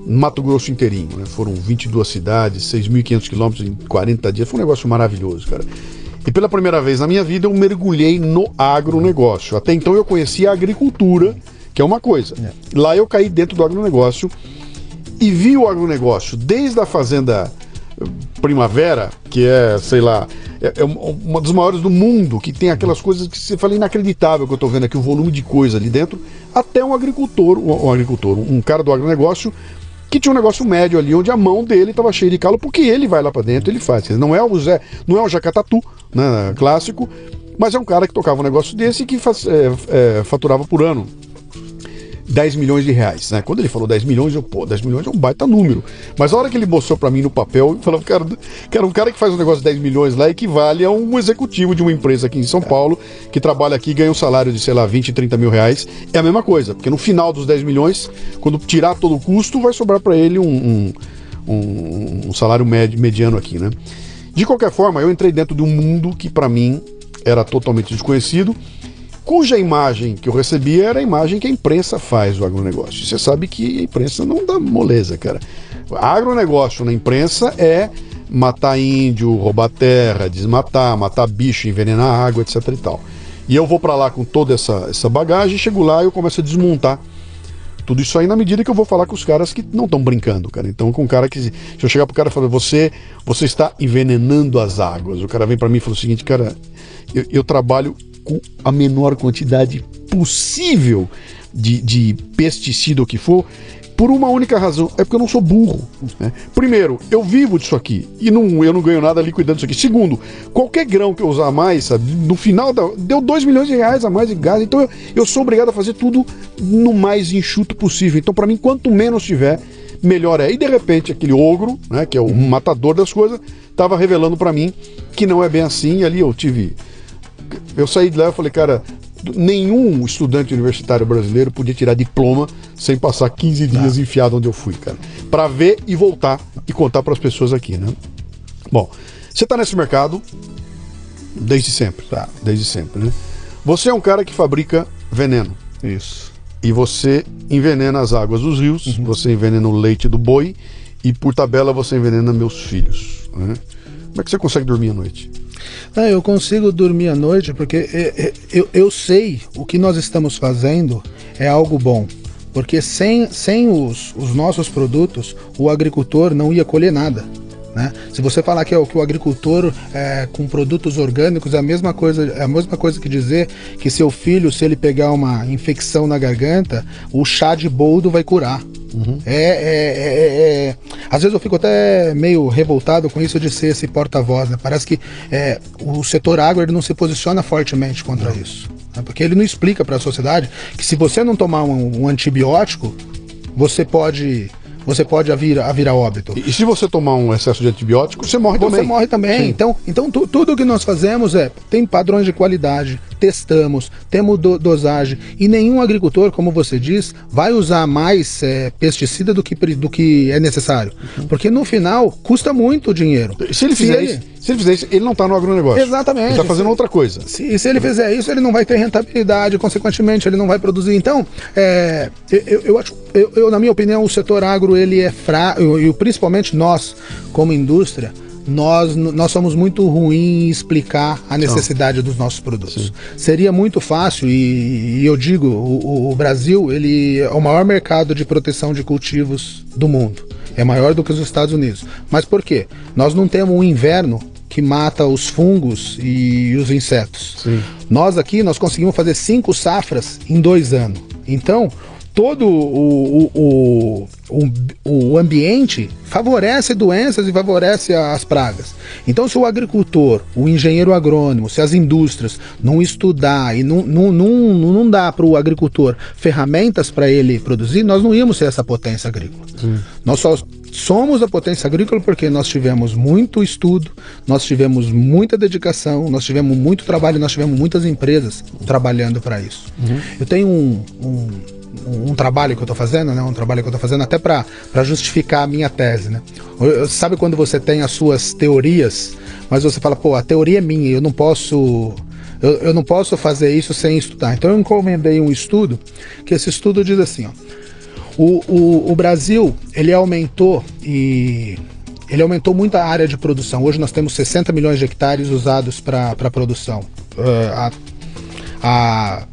Mato Grosso inteirinho, né? Foram 22 cidades, 6.500 quilômetros em 40 dias. Foi um negócio maravilhoso, cara. E pela primeira vez na minha vida eu mergulhei no agronegócio. Até então eu conhecia a agricultura, que é uma coisa. É. Lá eu caí dentro do agronegócio e vi o agronegócio desde a fazenda Primavera, que é, sei lá, é, é uma das maiores do mundo, que tem aquelas coisas que você fala inacreditável que eu estou vendo aqui, o volume de coisa ali dentro, até um agricultor, um, um agricultor, um cara do agronegócio que tinha um negócio médio ali, onde a mão dele estava cheia de calo, porque ele vai lá para dentro, ele faz. Não é o Zé, não é o Jacatatu, né, clássico, mas é um cara que tocava um negócio desse e que faz, é, é, faturava por ano 10 milhões de reais, né? Quando ele falou 10 milhões, eu, pô, 10 milhões é um baita número. Mas a hora que ele mostrou para mim no papel, eu falava, cara, cara, um cara que faz um negócio de 10 milhões lá equivale a um executivo de uma empresa aqui em São Paulo, que trabalha aqui e ganha um salário de, sei lá, 20, 30 mil reais. É a mesma coisa, porque no final dos 10 milhões, quando tirar todo o custo, vai sobrar para ele um, um, um, salário médio, mediano aqui, né? De qualquer forma, eu entrei dentro de um mundo que para mim era totalmente desconhecido cuja imagem que eu recebia era a imagem que a imprensa faz do agronegócio. Você sabe que a imprensa não dá moleza, cara. Agronegócio na imprensa é matar índio, roubar terra, desmatar, matar bicho, envenenar água, etc e tal. E eu vou para lá com toda essa, essa bagagem, chego lá e eu começo a desmontar tudo isso aí na medida que eu vou falar com os caras que não estão brincando, cara. Então, com um cara que. Se eu chegar pro cara e falar, você, você está envenenando as águas. O cara vem para mim e fala o seguinte, cara, eu, eu trabalho com a menor quantidade possível de, de pesticida ou que for, por uma única razão, é porque eu não sou burro. Né? Primeiro, eu vivo disso aqui e não, eu não ganho nada liquidando isso aqui. Segundo, qualquer grão que eu usar mais, sabe, no final da, deu 2 milhões de reais a mais de gás. Então eu, eu sou obrigado a fazer tudo no mais enxuto possível. Então, para mim, quanto menos tiver, melhor é. E de repente, aquele ogro, né, que é o matador das coisas, estava revelando para mim que não é bem assim. E ali eu tive eu saí de lá e falei, cara, nenhum estudante universitário brasileiro podia tirar diploma sem passar 15 dias Não. enfiado onde eu fui, cara. Para ver e voltar e contar para as pessoas aqui, né? Bom, você está nesse mercado desde sempre, tá? Desde sempre, né? Você é um cara que fabrica veneno. Isso. E você envenena as águas dos rios, uhum. você envenena o leite do boi e por tabela você envenena meus filhos, né? Como é que você consegue dormir à noite? Ah, eu consigo dormir à noite porque é, é, eu, eu sei o que nós estamos fazendo é algo bom. Porque sem, sem os, os nossos produtos, o agricultor não ia colher nada. Né? Se você falar que, é, que o agricultor é, com produtos orgânicos é a mesma coisa, é a mesma coisa que dizer que seu filho, se ele pegar uma infecção na garganta, o chá de boldo vai curar. Uhum. É, é, é, é, Às vezes eu fico até meio revoltado com isso de ser esse porta-voz. Né? Parece que é, o setor agro ele não se posiciona fortemente contra não. isso. Né? Porque ele não explica para a sociedade que se você não tomar um, um antibiótico, você pode você pode vir a, vir a óbito. E, e, se você tomar um excesso de antibiótico, você morre também. Você morre também. Sim. Então, então tu, tudo que nós fazemos é tem padrões de qualidade, testamos, temos do, dosagem. E nenhum agricultor, como você diz, vai usar mais é, pesticida do que, do que é necessário. Porque no final custa muito dinheiro. Se ele fizer, se ele... Isso, se ele fizer isso, ele não está no agronegócio. Exatamente. Ele está fazendo outra coisa. Se, se ele fizer isso, ele não vai ter rentabilidade, consequentemente, ele não vai produzir. Então, é, eu, eu acho, eu, eu, na minha opinião, o setor agro ele é fraco, e principalmente nós, como indústria, nós, nós somos muito ruins em explicar a necessidade dos nossos produtos. Sim. Seria muito fácil, e, e eu digo, o, o, Brasil ele é o maior mercado de proteção de cultivos do mundo. É maior do que os Estados Unidos. Mas por quê? Nós não temos um inverno que mata os fungos e os insetos. Sim. Nós aqui nós conseguimos fazer cinco safras em dois anos. Então, todo o, o, o, o, ambiente favorece doenças e favorece as pragas. Então, se o agricultor, o engenheiro agrônomo, se as indústrias não estudar e não, não, não, não dá para o agricultor ferramentas para ele produzir, nós não íamos ser essa potência agrícola. Sim. Nós só somos a potência agrícola porque nós tivemos muito estudo, nós tivemos muita dedicação, nós tivemos muito trabalho, nós tivemos muitas empresas trabalhando para isso. Uhum. Eu tenho um, um um, trabalho que eu estou fazendo, né? Um trabalho que eu estou fazendo até para justificar a minha tese, né? Sabe quando você tem as suas teorias, mas você fala, pô, a teoria é minha, eu não posso eu, eu não posso fazer isso sem estudar. Então eu encomendei um estudo, que esse estudo diz assim, ó, o, o, o Brasil ele aumentou e ele aumentou muito a área de produção. Hoje nós temos 60 milhões de hectares usados para produção. Uh, a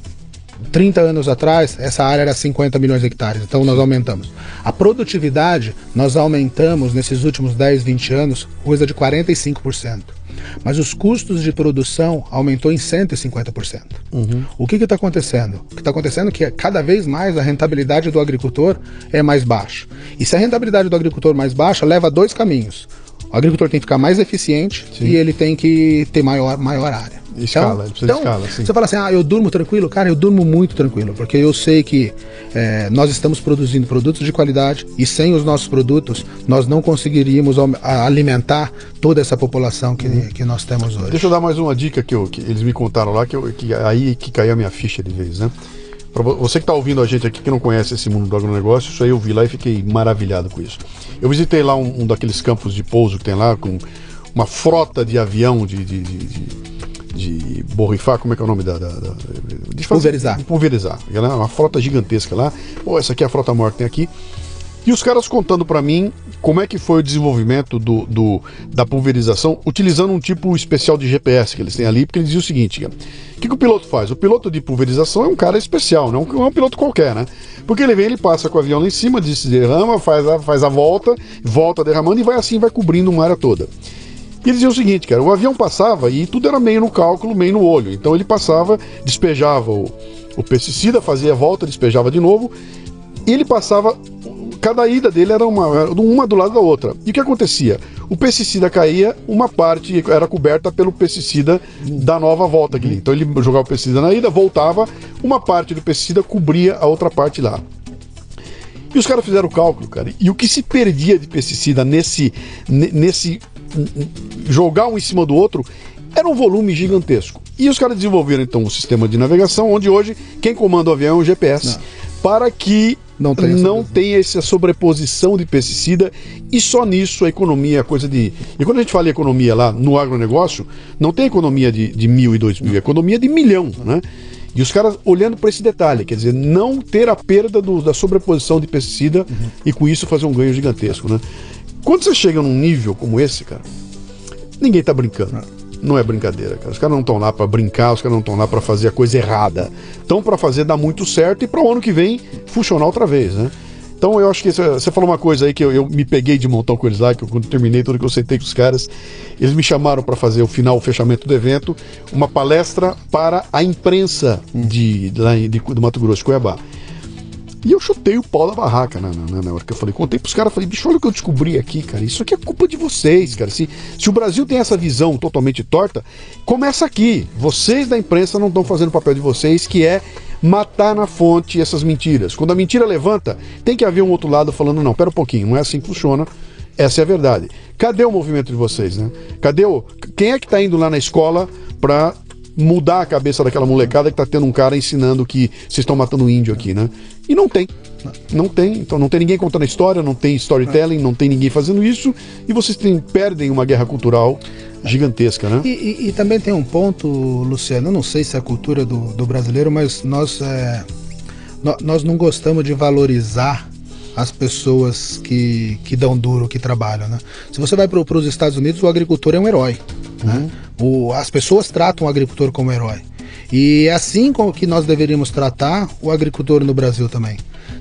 30 anos atrás, essa área era 50 milhões de hectares, então nós aumentamos. A produtividade, nós aumentamos nesses últimos 10, 20 anos, coisa de 45%. Mas os custos de produção aumentou em 150%. Uhum. O que está acontecendo? O que está acontecendo é que cada vez mais a rentabilidade do agricultor é mais baixa. E se a rentabilidade do agricultor é mais baixa, leva a dois caminhos. O agricultor tem que ficar mais eficiente Sim. e ele tem que ter maior, maior área. Escala, então, então, de escala, sim. Você fala assim, ah, eu durmo tranquilo? Cara, eu durmo muito tranquilo, porque eu sei que é, nós estamos produzindo produtos de qualidade e sem os nossos produtos nós não conseguiríamos alimentar toda essa população que, uhum. que nós temos hoje. Deixa eu dar mais uma dica que, eu, que eles me contaram lá, que, eu, que aí que caiu a minha ficha de vez, né? Para você que está ouvindo a gente aqui que não conhece esse mundo do agronegócio, isso aí eu vi lá e fiquei maravilhado com isso. Eu visitei lá um, um daqueles campos de pouso que tem lá, com uma frota de avião de, de, de, de de borrifar, como é que é o nome da. da, da de pulverizar. De pulverizar. É uma frota gigantesca lá. Pô, essa aqui é a frota maior que tem aqui. E os caras contando para mim como é que foi o desenvolvimento do, do, da pulverização utilizando um tipo especial de GPS que eles têm ali, porque eles diziam o seguinte: o que, que o piloto faz? O piloto de pulverização é um cara especial, não é um piloto qualquer, né? Porque ele vem, ele passa com o avião lá em cima, derrama, faz a, faz a volta, volta derramando e vai assim, vai cobrindo uma área toda. E ele dizia o seguinte, cara, o avião passava e tudo era meio no cálculo, meio no olho. Então ele passava, despejava o, o pesticida, fazia a volta, despejava de novo, e ele passava. Cada ida dele era uma, uma do lado da outra. E o que acontecia? O pesticida caía, uma parte era coberta pelo pesticida da nova volta aqui. Então ele jogava o pesticida na ida, voltava, uma parte do pesticida cobria a outra parte lá. E os caras fizeram o cálculo, cara. E o que se perdia de pesticida nesse, nesse jogar um em cima do outro, era um volume gigantesco. E os caras desenvolveram então um sistema de navegação onde hoje quem comanda o avião é o GPS. Não. Para que não, tenha, não tenha essa sobreposição de pesticida e só nisso a economia é coisa de. E quando a gente fala em economia lá no agronegócio, não tem economia de, de mil e dois mil, é economia de milhão, né? E os caras olhando para esse detalhe, quer dizer, não ter a perda do, da sobreposição de pesticida uhum. e com isso fazer um ganho gigantesco, né? Quando você chega num nível como esse, cara, ninguém tá brincando. Não é brincadeira, cara. Os caras não estão lá para brincar, os caras não estão lá para fazer a coisa errada. Estão para fazer dar muito certo e para o ano que vem funcionar outra vez, né? Então eu acho que você falou uma coisa aí que eu, eu, me peguei de montão com eles lá, que eu, quando terminei tudo que eu sentei com os caras, eles me chamaram para fazer o final, o fechamento do evento, uma palestra para a imprensa de, de, de, de do Mato Grosso, Cuiabá. E eu chutei o pau da barraca na, na, na hora que eu falei. Contei pros caras, falei, bicho, olha o que eu descobri aqui, cara. Isso aqui é culpa de vocês, cara. Se, se o Brasil tem essa visão totalmente torta, começa aqui. Vocês da imprensa não estão fazendo o papel de vocês, que é matar na fonte essas mentiras. Quando a mentira levanta, tem que haver um outro lado falando, não, pera um pouquinho, não é assim que funciona. Essa é a verdade. Cadê o movimento de vocês, né? Cadê o. Quem é que está indo lá na escola para mudar a cabeça daquela molecada que tá tendo um cara ensinando que vocês estão matando índio aqui, né? E não tem. Não tem. Então não tem ninguém contando a história, não tem storytelling, não tem ninguém fazendo isso. E vocês tem, perdem uma guerra cultural gigantesca, né? E, e, e, também tem um ponto, Luciano, eu não sei se é a cultura do, do brasileiro, mas nós, é, nós não gostamos de valorizar as pessoas que, que dão duro, que trabalham. Né? Se você vai para os Estados Unidos, o agricultor é um herói. Né? Uhum. Né? O, as pessoas tratam o agricultor como herói. E é assim com que nós deveríamos tratar o agricultor no Brasil também.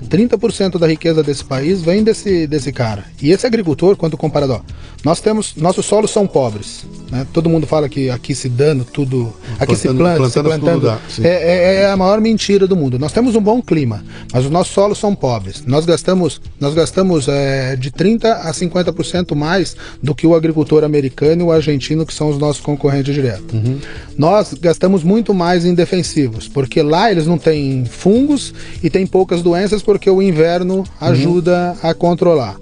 30% da riqueza desse país vem desse, desse cara. E esse agricultor, quanto comparado, ó, nós temos, nossos solos são pobres. Né? Todo mundo fala que aqui se dando tudo, aqui plantando, se planta, se plantando. Dá, é, é, é, a maior mentira do mundo. Nós temos um bom clima, mas os nossos solos são pobres. Nós gastamos, nós gastamos é, de 30 a 50% mais do que o agricultor americano e o argentino, que são os nossos concorrentes diretos. Uhum. Nós gastamos muito mais em defensivos, porque lá eles não têm fungos e tem poucas doenças porque o inverno ajuda uhum. a controlar.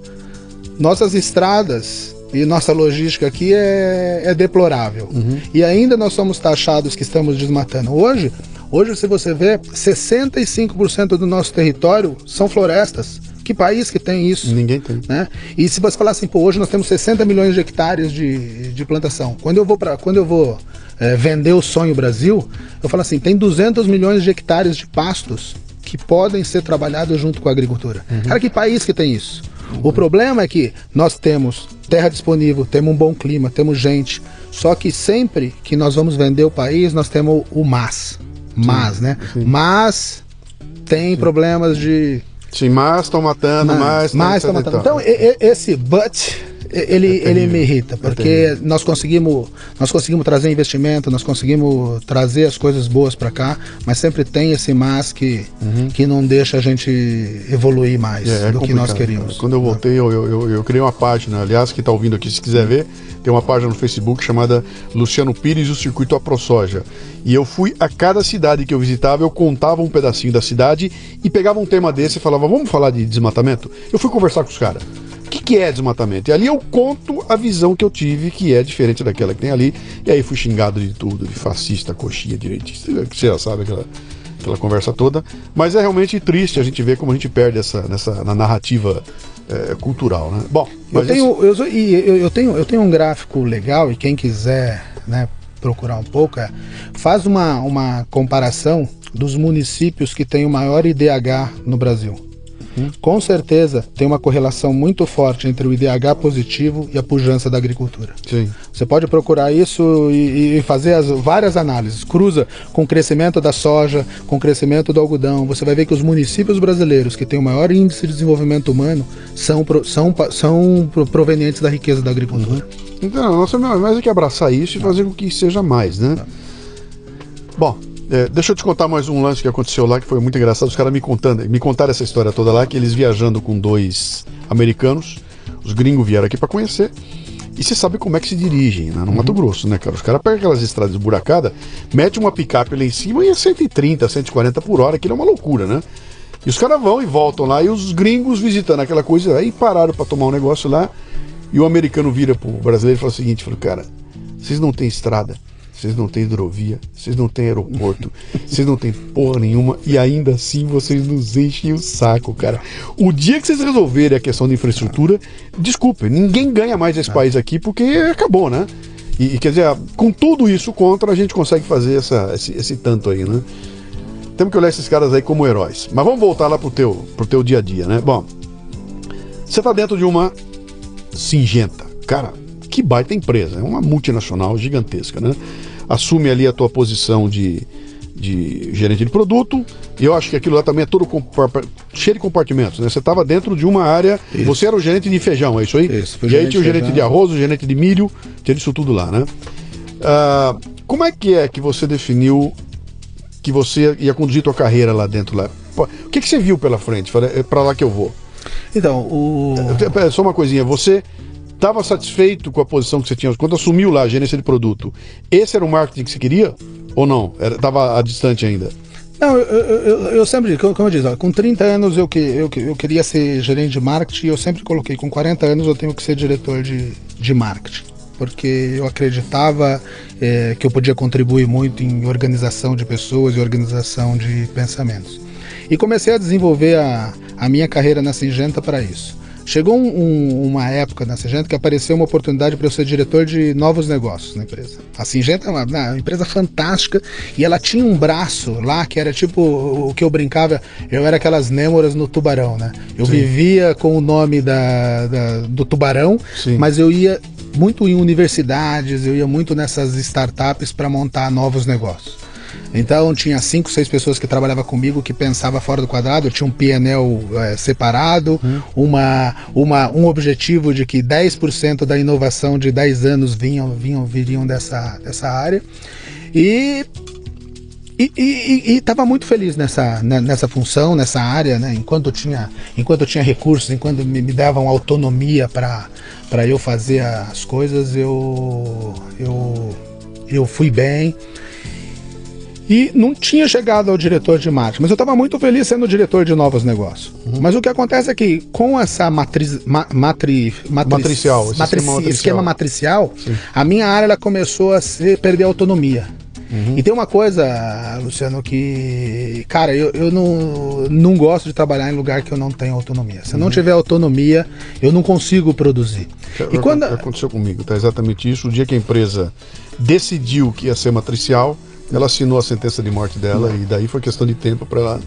Nossas estradas e nossa logística aqui é, é deplorável. Uhum. E ainda nós somos taxados que estamos desmatando. Hoje, hoje se você vê, 65% do nosso território são florestas. Que país que tem isso? Ninguém tem. Né? E se você falar assim, pô, hoje nós temos 60 milhões de hectares de, de plantação. Quando eu vou para, quando eu vou é, vender o sonho Brasil, eu falo assim, tem 200 milhões de hectares de pastos que podem ser trabalhados junto com a agricultura. Uhum. Cara, que país que tem isso? O problema é que nós temos terra disponível, temos um bom clima, temos gente. Só que sempre que nós vamos vender o país, nós temos o mas. Mas, sim, né? Sim. Mas tem sim. problemas de. Sim, mas estão matando, mas. Mas estão matando. Então, esse but ele, é ele me irrita, porque é nós conseguimos nós conseguimos trazer investimento, nós conseguimos trazer as coisas boas para cá, mas sempre tem esse mas que, uhum. que não deixa a gente evoluir mais é, é do que nós queríamos. Quando eu voltei, eu, eu, eu, criei uma página, aliás, que está ouvindo aqui, se quiser ver, tem uma página no Facebook chamada Luciano Pires e o Circuito AproSoja. E eu fui a cada cidade que eu visitava, eu contava um pedacinho da cidade e pegava um tema desse e falava, vamos falar de desmatamento? Eu fui conversar com os caras que, que é desmatamento? E ali eu conto a visão que eu tive, que é diferente daquela que tem ali. E aí fui xingado de tudo, de fascista, coxinha, direitista, você já sabe aquela, aquela conversa toda. Mas é realmente triste a gente ver como a gente perde essa nessa, na narrativa é, cultural, né? Bom, eu tenho, esse... eu, eu, eu, tenho, eu tenho um gráfico legal e quem quiser né, procurar um pouco, é, faz uma, uma comparação dos municípios que têm o maior IDH no Brasil. Com certeza tem uma correlação muito forte entre o IDH positivo e a pujança da agricultura. Sim. Você pode procurar isso e, e, fazer as, várias análises. Cruza com o crescimento da soja, com o crescimento do algodão. Você vai ver que os municípios brasileiros que têm o maior índice de desenvolvimento humano são, são, são provenientes da riqueza da agricultura. Uhum. Então, nossa, mais é que abraçar isso e fazer com que seja mais, né? Bom, é, deixa eu te contar mais um lance que aconteceu lá que foi muito engraçado. Os caras me contando, me contaram essa história toda lá, que eles viajando com dois americanos, os gringos vieram aqui para conhecer. E você sabe como é que se dirigem, né? No uhum. Mato Grosso, né, cara? Os caras pegam aquelas estradas buracadas, mete uma picape lá em cima e é 130, 140 por hora, aquilo é uma loucura, né? E os caras vão e voltam lá, e os gringos visitando aquela coisa, aí pararam para tomar um negócio lá, e o americano vira pro brasileiro e fala o seguinte, falou, cara, vocês não têm estrada vocês não têm hidrovia, vocês não têm aeroporto, vocês não têm porra nenhuma e ainda assim vocês nos enchem o saco, cara. O dia que vocês resolverem a questão da infraestrutura, desculpe, ninguém ganha mais esse país aqui porque acabou, né? E, quer dizer, com tudo isso contra, a gente consegue fazer essa, esse, esse tanto aí, né? Temos que olhar esses caras aí como heróis. Mas vamos voltar lá pro teu, pro teu dia a dia, né? Bom, você tá dentro de uma Singenta. Cara, que baita empresa. É uma multinacional gigantesca, né? assume ali a tua posição de, de gerente de produto. E eu acho que aquilo lá também é todo cheio de compartimentos, né? Você estava dentro de uma área, isso. você era o gerente de feijão, é isso aí? Isso, e aí tinha o gerente de arroz, o gerente de milho, tinha isso tudo lá, né? Uh, como é que é que você definiu que você ia conduzir tua carreira lá dentro lá? O que, que você viu pela frente? É para lá que eu vou. Então, o. É, só uma coisinha, você estava satisfeito com a posição que você tinha quando assumiu lá a gerência de produto? Esse era o marketing que você queria? Ou não? Estava distante ainda? Não, eu, eu, eu, sempre, como eu disse, com 30 anos eu, que, eu, eu queria ser gerente de marketing eu sempre coloquei, com 40 anos eu tenho que ser diretor de, de marketing. porque eu acreditava é, que eu podia contribuir muito em organização de pessoas e organização de pensamentos. E comecei a desenvolver a, a minha carreira na Singenta para isso. Chegou um, um, uma época na Singenta que apareceu uma oportunidade para eu ser diretor de novos negócios na empresa. A Singenta é uma, uma, empresa fantástica e ela tinha um braço lá que era tipo o que eu brincava, eu era aquelas némoras no tubarão, né? Eu Sim. vivia com o nome da, da do tubarão, Sim. mas eu ia muito em universidades, eu ia muito nessas startups para montar novos negócios. Então tinha cinco, seis pessoas que trabalhavam comigo que pensava fora do quadrado, eu tinha um PNL é, separado, hum. uma, uma, um objetivo de que 10% da inovação de 10 anos vinham, vinham, viriam dessa, dessa área. E e estava muito feliz nessa, né, nessa função, nessa área, né? enquanto, eu tinha, enquanto eu tinha recursos, enquanto me, me davam autonomia para eu fazer as coisas, eu, eu, eu fui bem. E não tinha chegado ao diretor de marketing, mas eu estava muito feliz sendo diretor de novos negócios. Uhum. Mas o que acontece é que com essa matriz, ma, matri, matriz, matricial, esquema matricial, esquema matricial a minha área ela começou a se, perder a autonomia. Uhum. E tem uma coisa, Luciano, que. Cara, eu, eu não, não gosto de trabalhar em lugar que eu não tenho autonomia. Se uhum. eu não tiver autonomia, eu não consigo produzir. e quando... Aconteceu comigo, tá exatamente isso. O dia que a empresa decidiu que ia ser matricial, ela assinou a sentença de morte dela e daí foi questão de tempo para ela,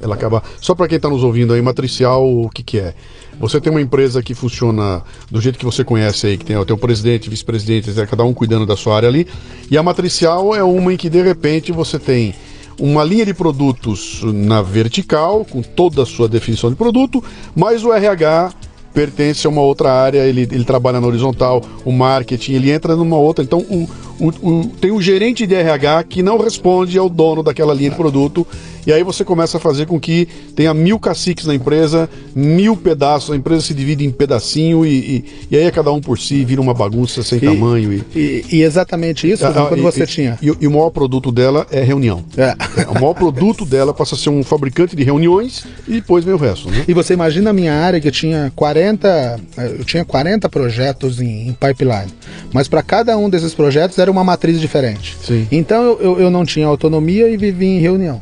ela acabar. Só para quem está nos ouvindo aí, matricial, o que, que é? Você tem uma empresa que funciona do jeito que você conhece aí, que tem o presidente, vice-presidente, cada um cuidando da sua área ali. E a matricial é uma em que de repente você tem uma linha de produtos na vertical, com toda a sua definição de produto, mais o RH pertence a uma outra área, ele, ele trabalha na horizontal, o marketing, ele entra numa outra. Então, o, o, o, tem o gerente de RH que não responde ao dono daquela linha de produto e aí você começa a fazer com que tenha mil caciques na empresa, mil pedaços, a empresa se divide em pedacinho e, e, e aí é cada um por si, vira uma bagunça sem e, tamanho. E, e, exatamente isso, ah, quando você tinha. E, o maior produto dela é reunião. É. é. O maior produto dela passa a ser um fabricante de reuniões e depois vem o resto. Né? E você imagina a minha área que tinha 40, eu tinha 40 projetos em, em pipeline, mas para cada um desses projetos era uma matriz diferente. Sim. Então eu, eu, eu não tinha autonomia e vivia em reunião.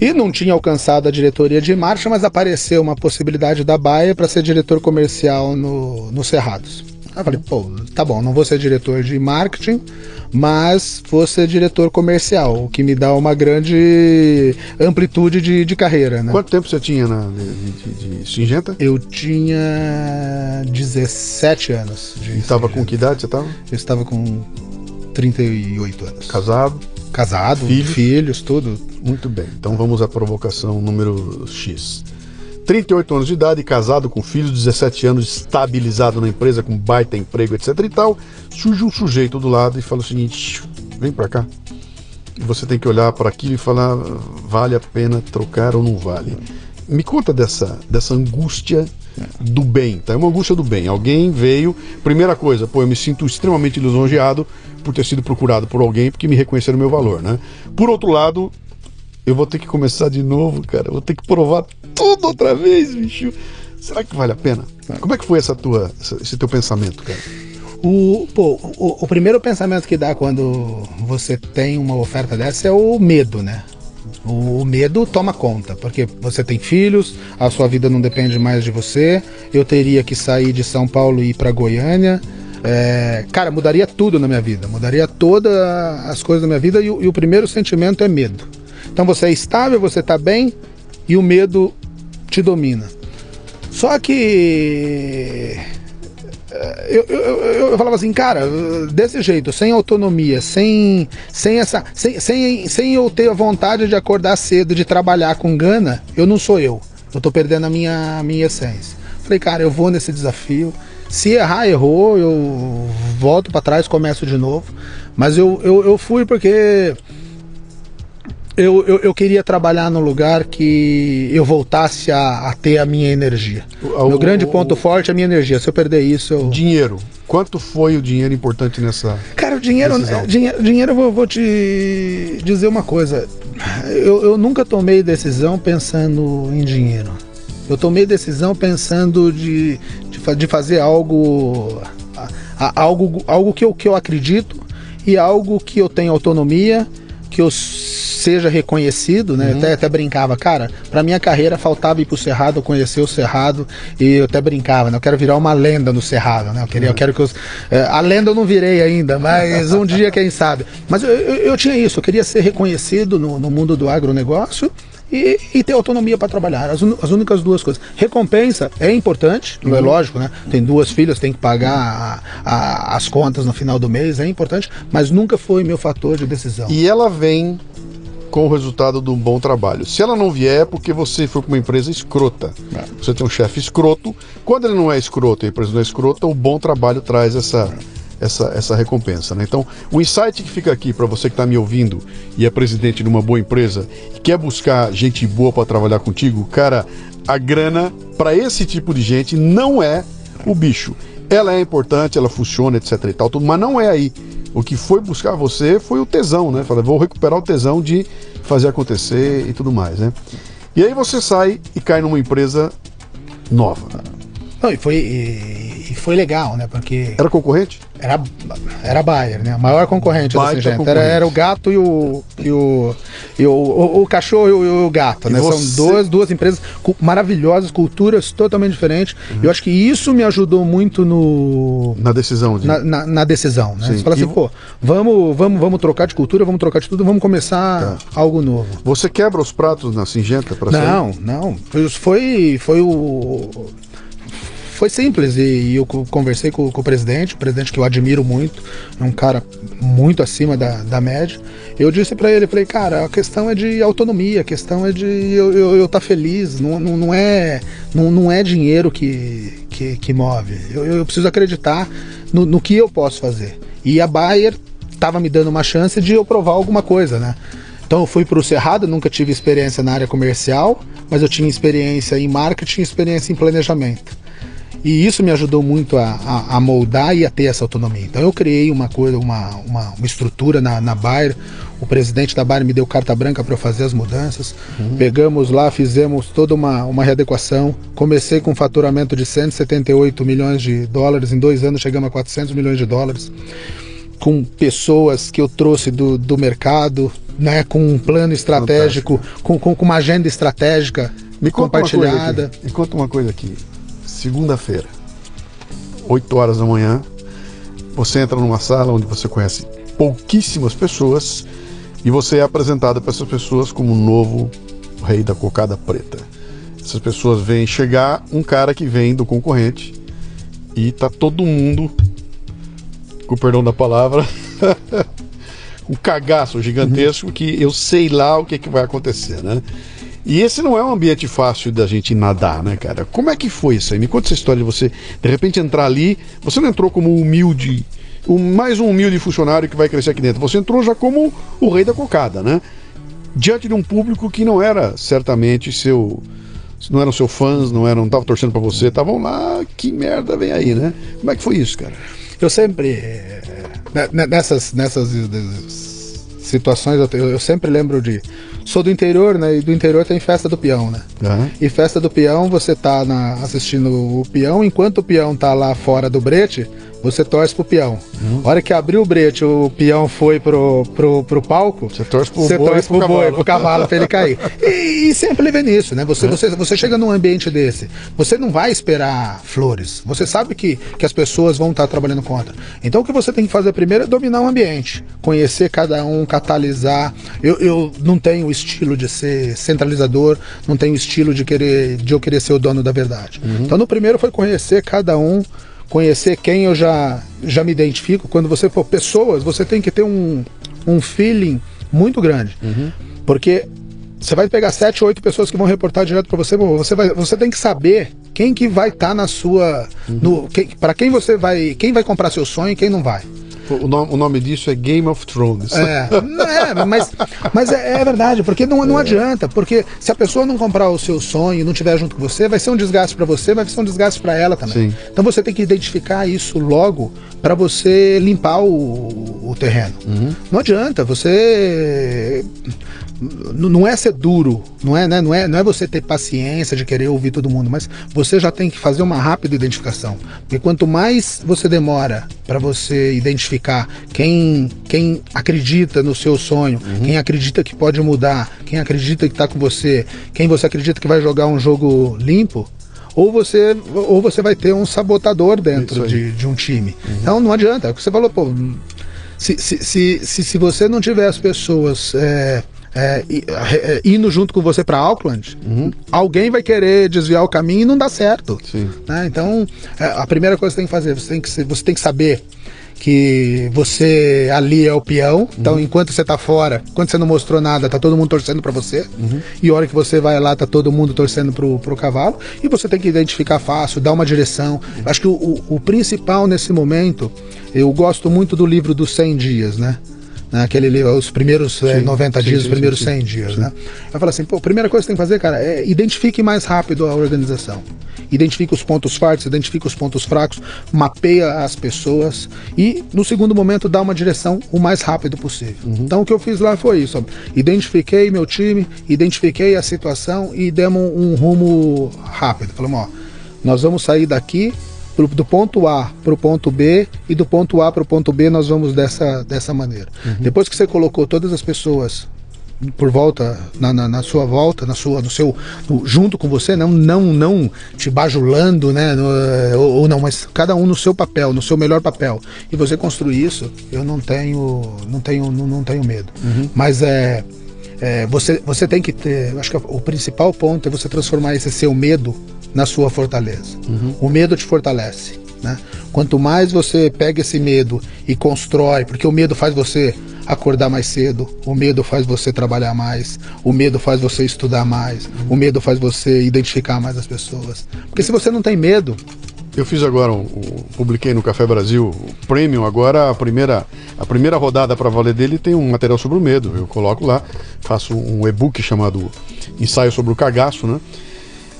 E não tinha alcançado a diretoria de marcha, mas apareceu uma possibilidade da Baia para ser diretor comercial no, no Cerrados. Aí eu falei, pô, tá bom, não vou ser diretor de marketing, mas vou ser diretor comercial, o que me dá uma grande amplitude de, de carreira. Né? Quanto tempo você tinha na, de, de, de Singenta? Eu tinha 17 anos. e estava com que idade você estava? Eu estava com 38 anos. Casado? Casado, filhos, filhos tudo. Muito bem. Então vamos à provocação número X. 38 anos de idade, casado com filhos, 17 anos, estabilizado na empresa, com baita emprego, etc e tal. Surge um sujeito do lado e fala o seguinte: vem para cá. E você tem que olhar para aquilo e falar: vale a pena trocar ou não vale? Me conta dessa, dessa angústia do bem, tá? É uma angústia do bem. Alguém veio, primeira coisa, pô, eu me sinto extremamente lisonjeado por ter sido procurado por alguém porque me reconheceram o meu valor, né? Por outro lado, eu vou ter que começar de novo, cara. vou ter que provar tudo outra vez, bicho. Será que vale a pena? Como é que foi essa tua, esse teu pensamento, cara? O, pô, o, o primeiro pensamento que dá quando você tem uma oferta dessa é o medo, né? O medo toma conta, porque você tem filhos, a sua vida não depende mais de você. Eu teria que sair de São Paulo e ir para Goiânia. É, cara, mudaria tudo na minha vida, mudaria todas as coisas da minha vida e, e o primeiro sentimento é medo. Então você é estável, você está bem e o medo te domina. Só que eu, eu, eu, eu, falava assim, cara, desse jeito, sem autonomia, sem, sem essa. Sem, sem, sem eu ter a vontade de acordar cedo, de trabalhar com gana, eu não sou eu. Eu tô perdendo a minha, minha essência. Falei, cara, eu vou nesse desafio. Se errar, errou, eu volto para trás, começo de novo. Mas eu, eu, eu fui porque eu, eu, eu, queria trabalhar num lugar que eu voltasse a, a ter a minha energia. O, Meu grande o, ponto forte é a minha energia. Se eu perder isso. Eu... Dinheiro. Quanto foi o dinheiro importante nessa. Cara, o dinheiro. Dinheiro, dinheiro eu vou, vou, te dizer uma coisa. Eu, eu nunca tomei decisão pensando em dinheiro. Eu tomei decisão pensando de, de, de fazer algo algo, algo que, eu, que eu acredito e algo que eu tenho autonomia, que eu seja reconhecido, né? Uhum. Até, até brincava, cara, pra minha carreira faltava ir pro Cerrado, conhecer o Cerrado, e eu até brincava, né? Eu quero virar uma lenda no Cerrado, né? Eu, queria, uhum. eu quero que eu. É, a lenda eu não virei ainda, mas um dia, quem sabe. Mas eu, eu, eu, tinha isso, eu queria ser reconhecido no, no mundo do agronegócio e, e ter autonomia para trabalhar. As, as, únicas duas coisas. Recompensa é importante, uhum. é lógico, né? Tem duas filhas, tem que pagar a, a, as contas no final do mês, é importante, mas nunca foi meu fator de decisão. E ela vem com o resultado de um bom trabalho. Se ela não vier, é porque você foi para uma empresa escrota. É. Você tem um chefe escroto. Quando ele não é escroto e a empresa não é escrota, o bom trabalho traz essa. É essa, essa recompensa. Né? Então, o insight que fica aqui para você que está me ouvindo e é presidente de uma boa empresa e quer buscar gente boa para trabalhar contigo, cara, a grana para esse tipo de gente não é o bicho. Ela é importante, ela funciona, etc e tal, tudo, mas não é aí. O que foi buscar você foi o tesão, né? Falei, vou recuperar o tesão de fazer acontecer e tudo mais, né? E aí você sai e cai numa empresa nova. Não, e foi, e foi legal, né? Porque. Era concorrente? Era, era Bayer, né? A maior concorrente Baita desse gente. Era, era, o gato e o. E o, e o, o, o, cachorro e o, o gato, e né? Você... São duas, duas empresas maravilhosas, culturas totalmente diferentes. Uhum. Eu acho que isso me ajudou muito no. Na decisão, de... na, na, na, decisão, né? Sim. Você fala assim, pô, vamos, vamos, vamos trocar de cultura, vamos trocar de tudo, vamos começar tá. algo novo. Você quebra os pratos na Singenta para Não, sair? não. Foi, foi o foi simples e, eu conversei com, com, o presidente, o presidente que eu admiro muito, é um cara muito acima da, da média. Eu disse para ele, falei, cara, a questão é de autonomia, a questão é de eu estar eu, eu tá feliz, não, não, não, é, não, não é dinheiro que, que, que move. Eu, eu preciso acreditar no, no que eu posso fazer. E a Bayer estava me dando uma chance de eu provar alguma coisa, né? Então eu fui para o Cerrado, nunca tive experiência na área comercial, mas eu tinha experiência em marketing, experiência em planejamento. E isso me ajudou muito a, a, a, moldar e a ter essa autonomia. Então eu criei uma coisa, uma, uma, uma estrutura na, na Bayer. O presidente da Bayer me deu carta branca para eu fazer as mudanças. Uhum. Pegamos lá, fizemos toda uma, uma readequação. Comecei com um faturamento de 178 milhões de dólares. Em dois anos chegamos a 400 milhões de dólares. Com pessoas que eu trouxe do, do mercado, né, com um plano estratégico, com, com, com, uma agenda estratégica me compartilhada. Me conta uma coisa aqui segunda-feira, 8 horas da manhã, você entra numa sala onde você conhece pouquíssimas pessoas e você é apresentado para essas pessoas como o novo rei da cocada preta. Essas pessoas veem chegar um cara que vem do concorrente e tá todo mundo, com o perdão da palavra, um cagaço gigantesco que eu sei lá o que, que vai acontecer, né? E esse não é um ambiente fácil da gente nadar, né, cara? Como é que foi isso aí? Me conta essa história de você, de repente, entrar ali. Você não entrou como humilde, um, mais um humilde funcionário que vai crescer aqui dentro. Você entrou já como o rei da cocada, né? Diante de um público que não era certamente seu. Não eram seus fãs, não eram, estavam torcendo para você, estavam lá, que merda vem aí, né? Como é que foi isso, cara? Eu sempre. Eh, nessas, nessas situações, eu, eu sempre lembro de sou do interior, né? E do interior tem festa do peão, né? Uhum. E festa do peão, você tá na, assistindo o peão, enquanto o peão tá lá fora do brete, você torce pro peão. Uhum. A hora que abriu o brete, o peão foi pro, pro, pro palco. Você torce pro você boi, torce pro, pro boi, pro cavalo pra ele cair. E, e sempre vê nisso, né? Você, é. você, você chega num ambiente desse, você não vai esperar flores. Você sabe que, que as pessoas vão estar trabalhando contra. Então o que você tem que fazer primeiro é dominar o ambiente, conhecer cada um, catalisar. Eu, eu não tenho o estilo de ser centralizador, não tenho o estilo de querer de eu querer ser o dono da verdade. Uhum. Então no primeiro foi conhecer cada um conhecer quem eu já, já me identifico. Quando você for pessoas, você tem que ter um, um feeling muito grande. Uhum. Porque você vai pegar sete, oito pessoas que vão reportar direto para você, você, vai, você tem que saber quem que vai estar tá na sua. Uhum. para quem você vai. Quem vai comprar seu sonho e quem não vai. O nome, o nome disso é Game of Thrones. É, é mas, mas é, é, verdade, porque não, não é. adianta. Porque se a pessoa não comprar o seu sonho e não estiver junto com você, vai ser um desgaste para você, vai ser um desgaste para ela também. Sim. Então você tem que identificar isso logo para você limpar o, o terreno. Uhum. Não adianta, você não é ser duro, não é, né? não é, não é você ter paciência de querer ouvir todo mundo, mas você já tem que fazer uma rápida identificação, porque quanto mais você demora para você identificar quem, quem acredita no seu sonho, uhum. quem acredita que pode mudar, quem acredita que está com você, quem você acredita que vai jogar um jogo limpo, ou você, ou você vai ter um sabotador dentro de, de, um time. Uhum. Então não adianta. É você falou, pô, se, se, se, se, se você não tiver as pessoas. É, é, é, indo junto com você para Auckland, uhum. alguém vai querer desviar o caminho e não dá certo. Né? Então, é, a primeira coisa que você tem que fazer, você tem que, você tem que saber que você ali é o peão. Então, uhum. enquanto você tá fora, enquanto você não mostrou nada, tá todo mundo torcendo para você. Uhum. E a hora que você vai lá, tá todo mundo torcendo pro, pro cavalo. E você tem que identificar fácil, dar uma direção. Uhum. Acho que o, o, o principal nesse momento, eu gosto muito do livro dos 100 dias, né? Né? Aquele livro, os primeiros sim, é, 90 sim, dias, sim, os primeiros 100 dias, né? Eu falo assim, pô, a primeira coisa que você tem que fazer, cara, é identifique mais rápido a organização. Identifique os pontos fortes, identifique os pontos fracos, mapeia as pessoas e, no segundo momento, dá uma direção o mais rápido possível. Uhum. Então, o que eu fiz lá foi isso. Identifiquei meu time, identifiquei a situação e demos um rumo rápido. Falamos, ó, nós vamos sair daqui do ponto A para o ponto B e do ponto A para o ponto B nós vamos dessa, dessa maneira. Uhum. Depois que você colocou todas as pessoas por volta na, na, na, sua volta na sua no seu no, junto com você não não não te bajulando né no, ou, ou, não mas cada um no seu papel no seu melhor papel e você construir isso eu não tenho não tenho não, não tenho medo uhum. mas é, é, você você tem que ter acho que o principal ponto é você transformar esse seu medo na sua fortaleza. Uhum. O medo te fortalece. Né? Quanto mais você pega esse medo e constrói, porque o medo faz você acordar mais cedo, o medo faz você trabalhar mais, o medo faz você estudar mais, uhum. o medo faz você identificar mais as pessoas. Porque se você não tem medo. Eu fiz agora, um, um, publiquei no Café Brasil o Premium, agora a primeira, a primeira rodada para valer dele tem um material sobre o medo. Eu coloco lá, faço um e-book chamado Ensaio sobre o Cagaço, né?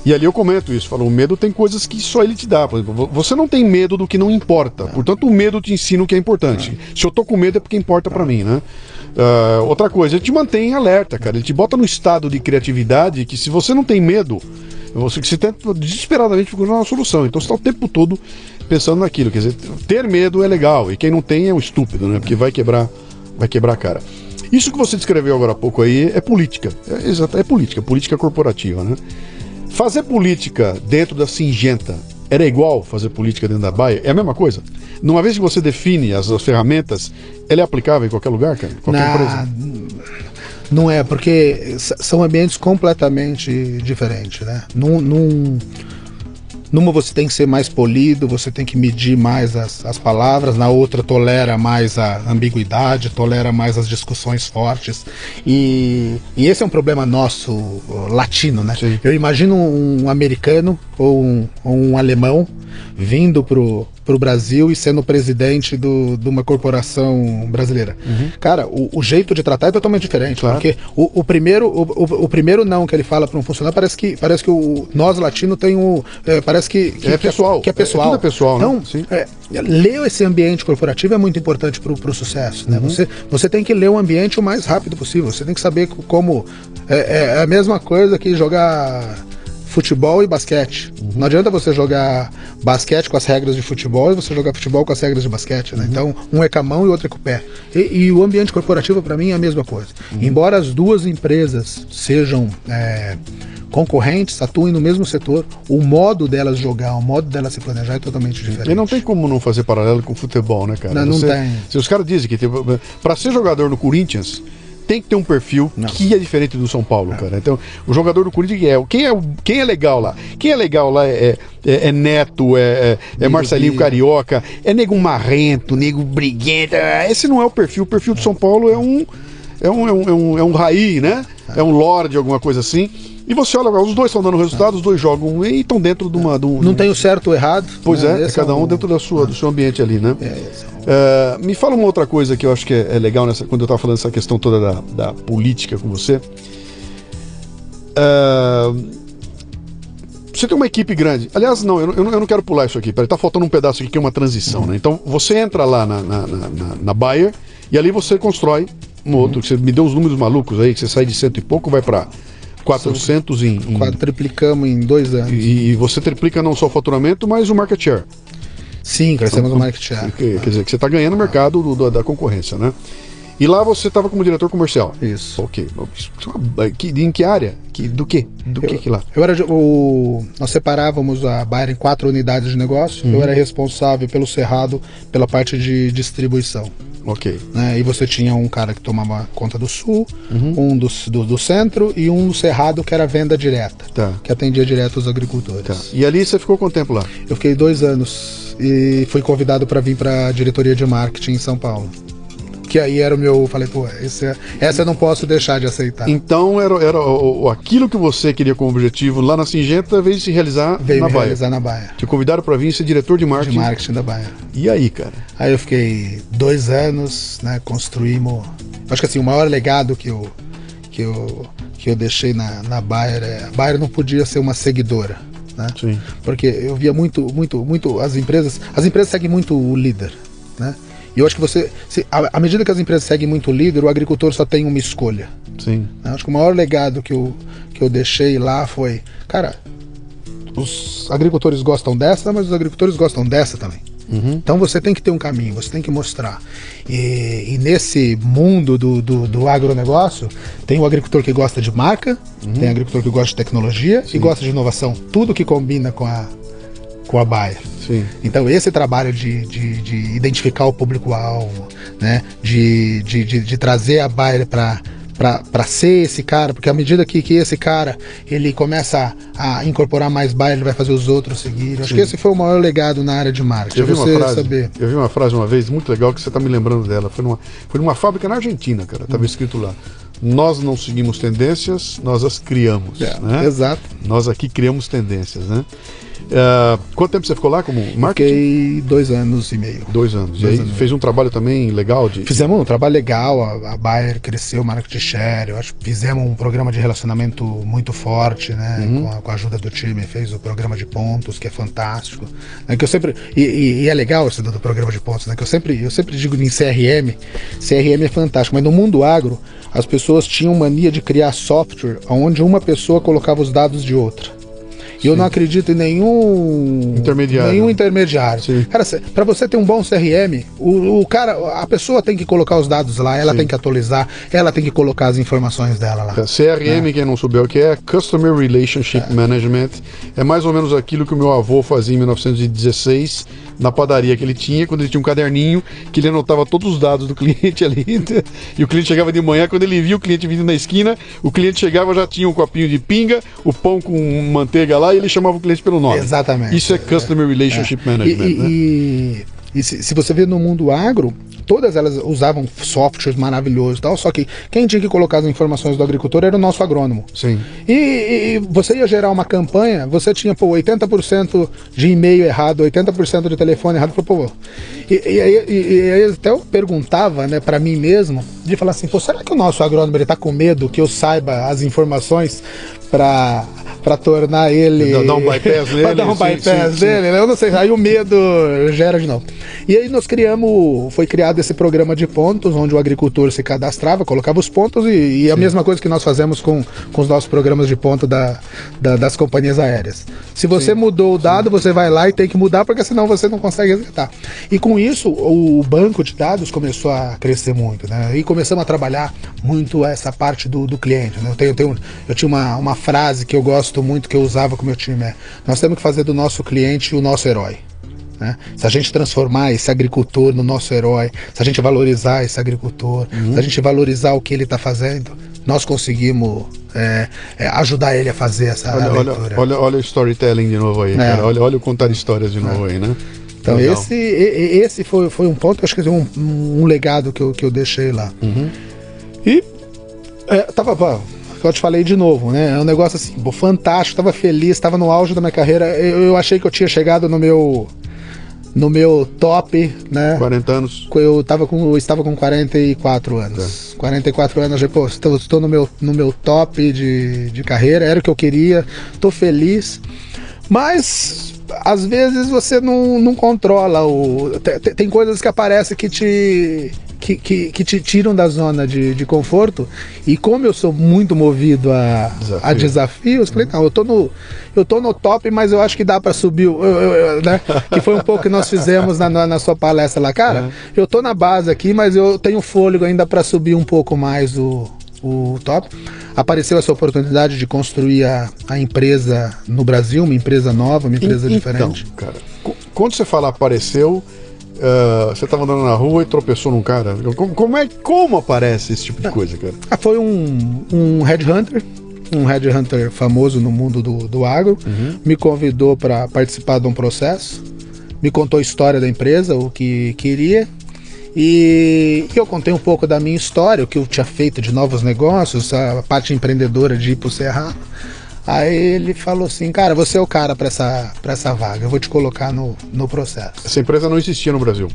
E ali eu comento isso, falo, o medo tem coisas que só ele te dá. Por exemplo, você não tem medo do que não importa. Portanto, o medo te ensina o que é importante. Se eu tô com medo é porque importa para mim, né? Uh, outra coisa, ele te mantém alerta, cara. Ele te bota no estado de criatividade que se você não tem medo, você, você tenta desesperadamente procurar uma solução. Então você está o tempo todo pensando naquilo. Quer dizer, ter medo é legal. E quem não tem é um estúpido, né? Porque vai quebrar, vai quebrar a cara. Isso que você descreveu agora há pouco aí é política. É, é política, política corporativa, né? Fazer política dentro da Singenta era igual fazer política dentro da Baia? É a mesma coisa? Numa vez que você define as, as ferramentas, ela é aplicável em qualquer lugar, cara? Qualquer Na... empresa? Não é, porque são ambientes completamente diferentes, né? Num, num, numa você tem que ser mais polido, você tem que medir mais as, as palavras, na outra tolera mais a ambiguidade, tolera mais as discussões fortes. E, e esse é um problema nosso latino, né? Sim. Eu imagino um americano ou um, ou um alemão vindo pro para o Brasil e sendo presidente do, de uma corporação brasileira. Uhum. Cara, o, o, jeito de tratar é totalmente diferente. Claro. Porque o, o primeiro, o, o, primeiro não que ele fala para um funcionário parece que, parece que o, nós latinos tem o. É, parece que, que, é pessoal. Que é, pessoal. É, é pessoal, né? Então, é, ler esse ambiente corporativo é muito importante para o sucesso. Né? Uhum. Você, você tem que ler o ambiente o mais rápido possível. Você tem que saber como. É, é a mesma coisa que jogar futebol e basquete. Uhum. Não adianta você jogar basquete com as regras de futebol e você jogar futebol com as regras de basquete. Né? Uhum. Então, um é com a mão e outro é com o pé. E, e o ambiente corporativo, para mim, é a mesma coisa. Uhum. Embora as duas empresas sejam é, concorrentes, atuem no mesmo setor, o modo delas jogar, o modo delas se planejar é totalmente diferente. E não tem como não fazer paralelo com o futebol, né, cara? Não, você, não tem. Se os caras dizem que para ser jogador no Corinthians tem que ter um perfil não. que é diferente do São Paulo, cara. Então, o jogador do Corinthians é. Quem é, quem é legal lá? Quem é legal lá é, é, é Neto, é, é, é Marcelinho Carioca, é nego marrento, nego briguento. Esse não é o perfil. O perfil do São Paulo é um. É um, é um, é um, é um raí, né? É um lorde, alguma coisa assim. E você olha, os dois estão dando resultado, os dois jogam e estão dentro de uma. De um, não tem o certo ou errado. Pois né? é, é cada um dentro da sua, do seu ambiente ali, né? É, uh, me fala uma outra coisa que eu acho que é, é legal nessa, quando eu estava falando essa questão toda da, da política com você. Uh, você tem uma equipe grande. Aliás, não, eu não, eu não quero pular isso aqui. Peraí, tá faltando um pedaço aqui que é uma transição, né? Então você entra lá na, na, na, na Bayer e ali você constrói um outro, que você me deu os números malucos aí, que você sai de cento e pouco, vai para 400 em, em... Em dois anos. E, e você triplica não só o faturamento, mas o market share. Sim, crescemos no market share. Quer, dizer, que você está ganhando o mercado do, do, da concorrência, né? E lá você estava como diretor comercial. Isso. Ok. Em que área? Que, do que? Do eu, que, que lá? Eu era o, nós separávamos a Bayer em quatro unidades de negócio. Uhum. Eu era responsável pelo Cerrado, pela parte de distribuição. Ok. Né? E você tinha um cara que tomava conta do sul, uhum. um do, do, do, centro e um do Cerrado que era venda direta. Tá. Que atendia direto os agricultores. Tá. E ali você ficou quanto tempo lá? Eu fiquei dois anos e fui convidado para vir para a diretoria de marketing em São Paulo que aí era o meu. Falei, pô, esse, é, essa eu não posso deixar de aceitar. Então era, era aquilo que você queria como objetivo lá na Singenta veio se realizar veio na Baia. realizar na Baia. Te convidaram para vir ser diretor de marketing. De marketing da Baia. E aí, cara? Aí eu fiquei dois anos, né? Construímos. Acho que assim, o maior legado que eu, que eu, que eu deixei na, na Bayer é. A Bayer não podia ser uma seguidora. Né? Sim. Porque eu via muito, muito, muito as empresas. As empresas seguem muito o líder. Né? E eu acho que você, se, à medida que as empresas seguem muito o líder, o agricultor só tem uma escolha. Sim. Eu acho que o maior legado que eu, que eu deixei lá foi, cara, os agricultores gostam dessa, mas os agricultores gostam dessa também. Uhum. Então você tem que ter um caminho, você tem que mostrar. E, e nesse mundo do, do, do, agronegócio, tem o agricultor que gosta de marca, uhum. tem o agricultor que gosta de tecnologia Sim. e gosta de inovação. Tudo que combina com a, com a Bayer. Sim. Então esse trabalho de, de, de identificar o público-alvo, né? de, de, de, de trazer a Bayer para para ser esse cara, porque à medida que, que esse cara ele começa a, a incorporar mais baile, ele vai fazer os outros seguir. Acho Sim. que esse foi o maior legado na área de marketing. Eu vi, uma frase, saber. eu vi uma frase uma vez muito legal que você está me lembrando dela. Foi numa, foi numa fábrica na Argentina, cara. Estava hum. escrito lá. Nós não seguimos tendências, nós as criamos. É, né? Exato. Nós aqui criamos tendências, né? Uh, quanto tempo você ficou lá como marketing? Fiquei dois anos e meio. Dois anos. Dois e aí anos fez um trabalho também legal? De... Fizemos um trabalho legal, a, a Bayer cresceu, o marketing share, eu acho fizemos um programa de relacionamento muito forte, né? Uhum. Com, a, com, a, ajuda do time, fez o programa de pontos, que é fantástico. Né, que eu sempre, e, e, e, é legal esse do, do programa de pontos, né? Que eu sempre, eu sempre digo em CRM, CRM é fantástico, mas no mundo agro, as pessoas tinham mania de criar software onde uma pessoa colocava os dados de outra. E eu não acredito em nenhum intermediário. Nenhum intermediário. Sim. Cara, para você ter um bom CRM, o, o, cara, a pessoa tem que colocar os dados lá, ela Sim. tem que atualizar, ela tem que colocar as informações dela lá. CRM, é. quem não souber o que é, Customer Relationship é. Management, é mais ou menos aquilo que o meu avô fazia em 1916 na padaria que ele tinha, quando ele tinha um caderninho que ele anotava todos os dados do cliente ali. e o cliente chegava de manhã, quando ele via o cliente vindo na esquina, o cliente chegava já tinha um copinho de pinga, o pão com manteiga lá e ele chamava o cliente pelo nome. Exatamente. Isso é Customer Relationship é. Management. E, né? e, e se, se, você vê no mundo agro, todas elas usavam softwares maravilhosos e tal, só que quem tinha que colocar as informações do agricultor era o nosso agrônomo. Sim. E, e você ia gerar uma campanha, você tinha, pô, 80% de e-mail errado, 80% de telefone errado, pô, e, e, e, aí até eu perguntava, né, para mim mesmo, de falar assim, pô, será que o nosso agrônomo ele tá com medo que eu saiba as informações para para tornar ele. Dar um bypass nele. para dar um bypass sim, nele, sim. Né? Eu não sei, aí o medo gera de novo. E aí nós criamos, foi criado esse programa de pontos, onde o agricultor se cadastrava, colocava os pontos e, e a mesma coisa que nós fazemos com, com os nossos programas de ponto da, da das companhias aéreas. Se você mudou o dado, você vai lá e tem que mudar, porque senão você não consegue resgatar. E com isso, o banco de dados começou a crescer muito, né? E começamos a trabalhar muito essa parte do, do cliente. Né? Eu, tenho, eu, tenho, eu tinha uma, uma frase que eu gosto muito, que eu usava com o meu time, é nós temos que fazer do nosso cliente o nosso herói. Né? Se a gente transformar esse agricultor no nosso herói, se a gente valorizar esse agricultor, uhum. se a gente valorizar o que ele está fazendo, nós conseguimos é, é, ajudar ele a fazer essa olha, aventura. Olha, olha, olha, o storytelling de novo aí, é. Olha, olha o contar histórias de novo é. aí, né? Então Legal. esse, esse foi, foi um ponto, acho que um, um legado que eu, que eu deixei lá. Uhum. E é, tava, que eu te falei de novo, né? É um negócio assim, pô, fantástico, tava feliz, tava no auge da minha carreira. Eu, eu, achei que eu tinha chegado no meu no meu top, né? 40 anos. Eu tava com eu estava com 44 anos. Tá. 44 anos, pô, estou, estou no meu no meu top de, de carreira, era o que eu queria. Tô feliz. Mas às vezes você não, não controla o tem, tem coisas que aparecem que te que, que, que, te tiram da zona de, de conforto. E como eu sou muito movido a, Desafio. a desafios, falei, não, eu tô, no, eu tô no top, mas eu acho que dá para subir. Eu, eu, eu, né? Que foi um pouco que nós fizemos na, na, na sua palestra lá. Cara, uhum. eu tô na base aqui, mas eu tenho fôlego ainda para subir um pouco mais o, o top. Apareceu essa oportunidade de construir a, a empresa no Brasil, uma empresa nova, uma empresa então, diferente. Cara, quando você fala apareceu, Uh, você estava andando na rua e tropeçou num cara. Como, como, é como aparece esse tipo de coisa, cara? Ah, foi um, um headhunter, um headhunter famoso no mundo do, do agro, uhum. me convidou para participar de um processo, me contou a história da empresa, o que queria. E eu contei um pouco da minha história, o que eu tinha feito de novos negócios, a parte empreendedora de ir para o Cerrado. Aí ele falou assim, cara, você é o cara para essa, essa vaga, eu vou te colocar no, no processo. Essa empresa não existia no Brasil?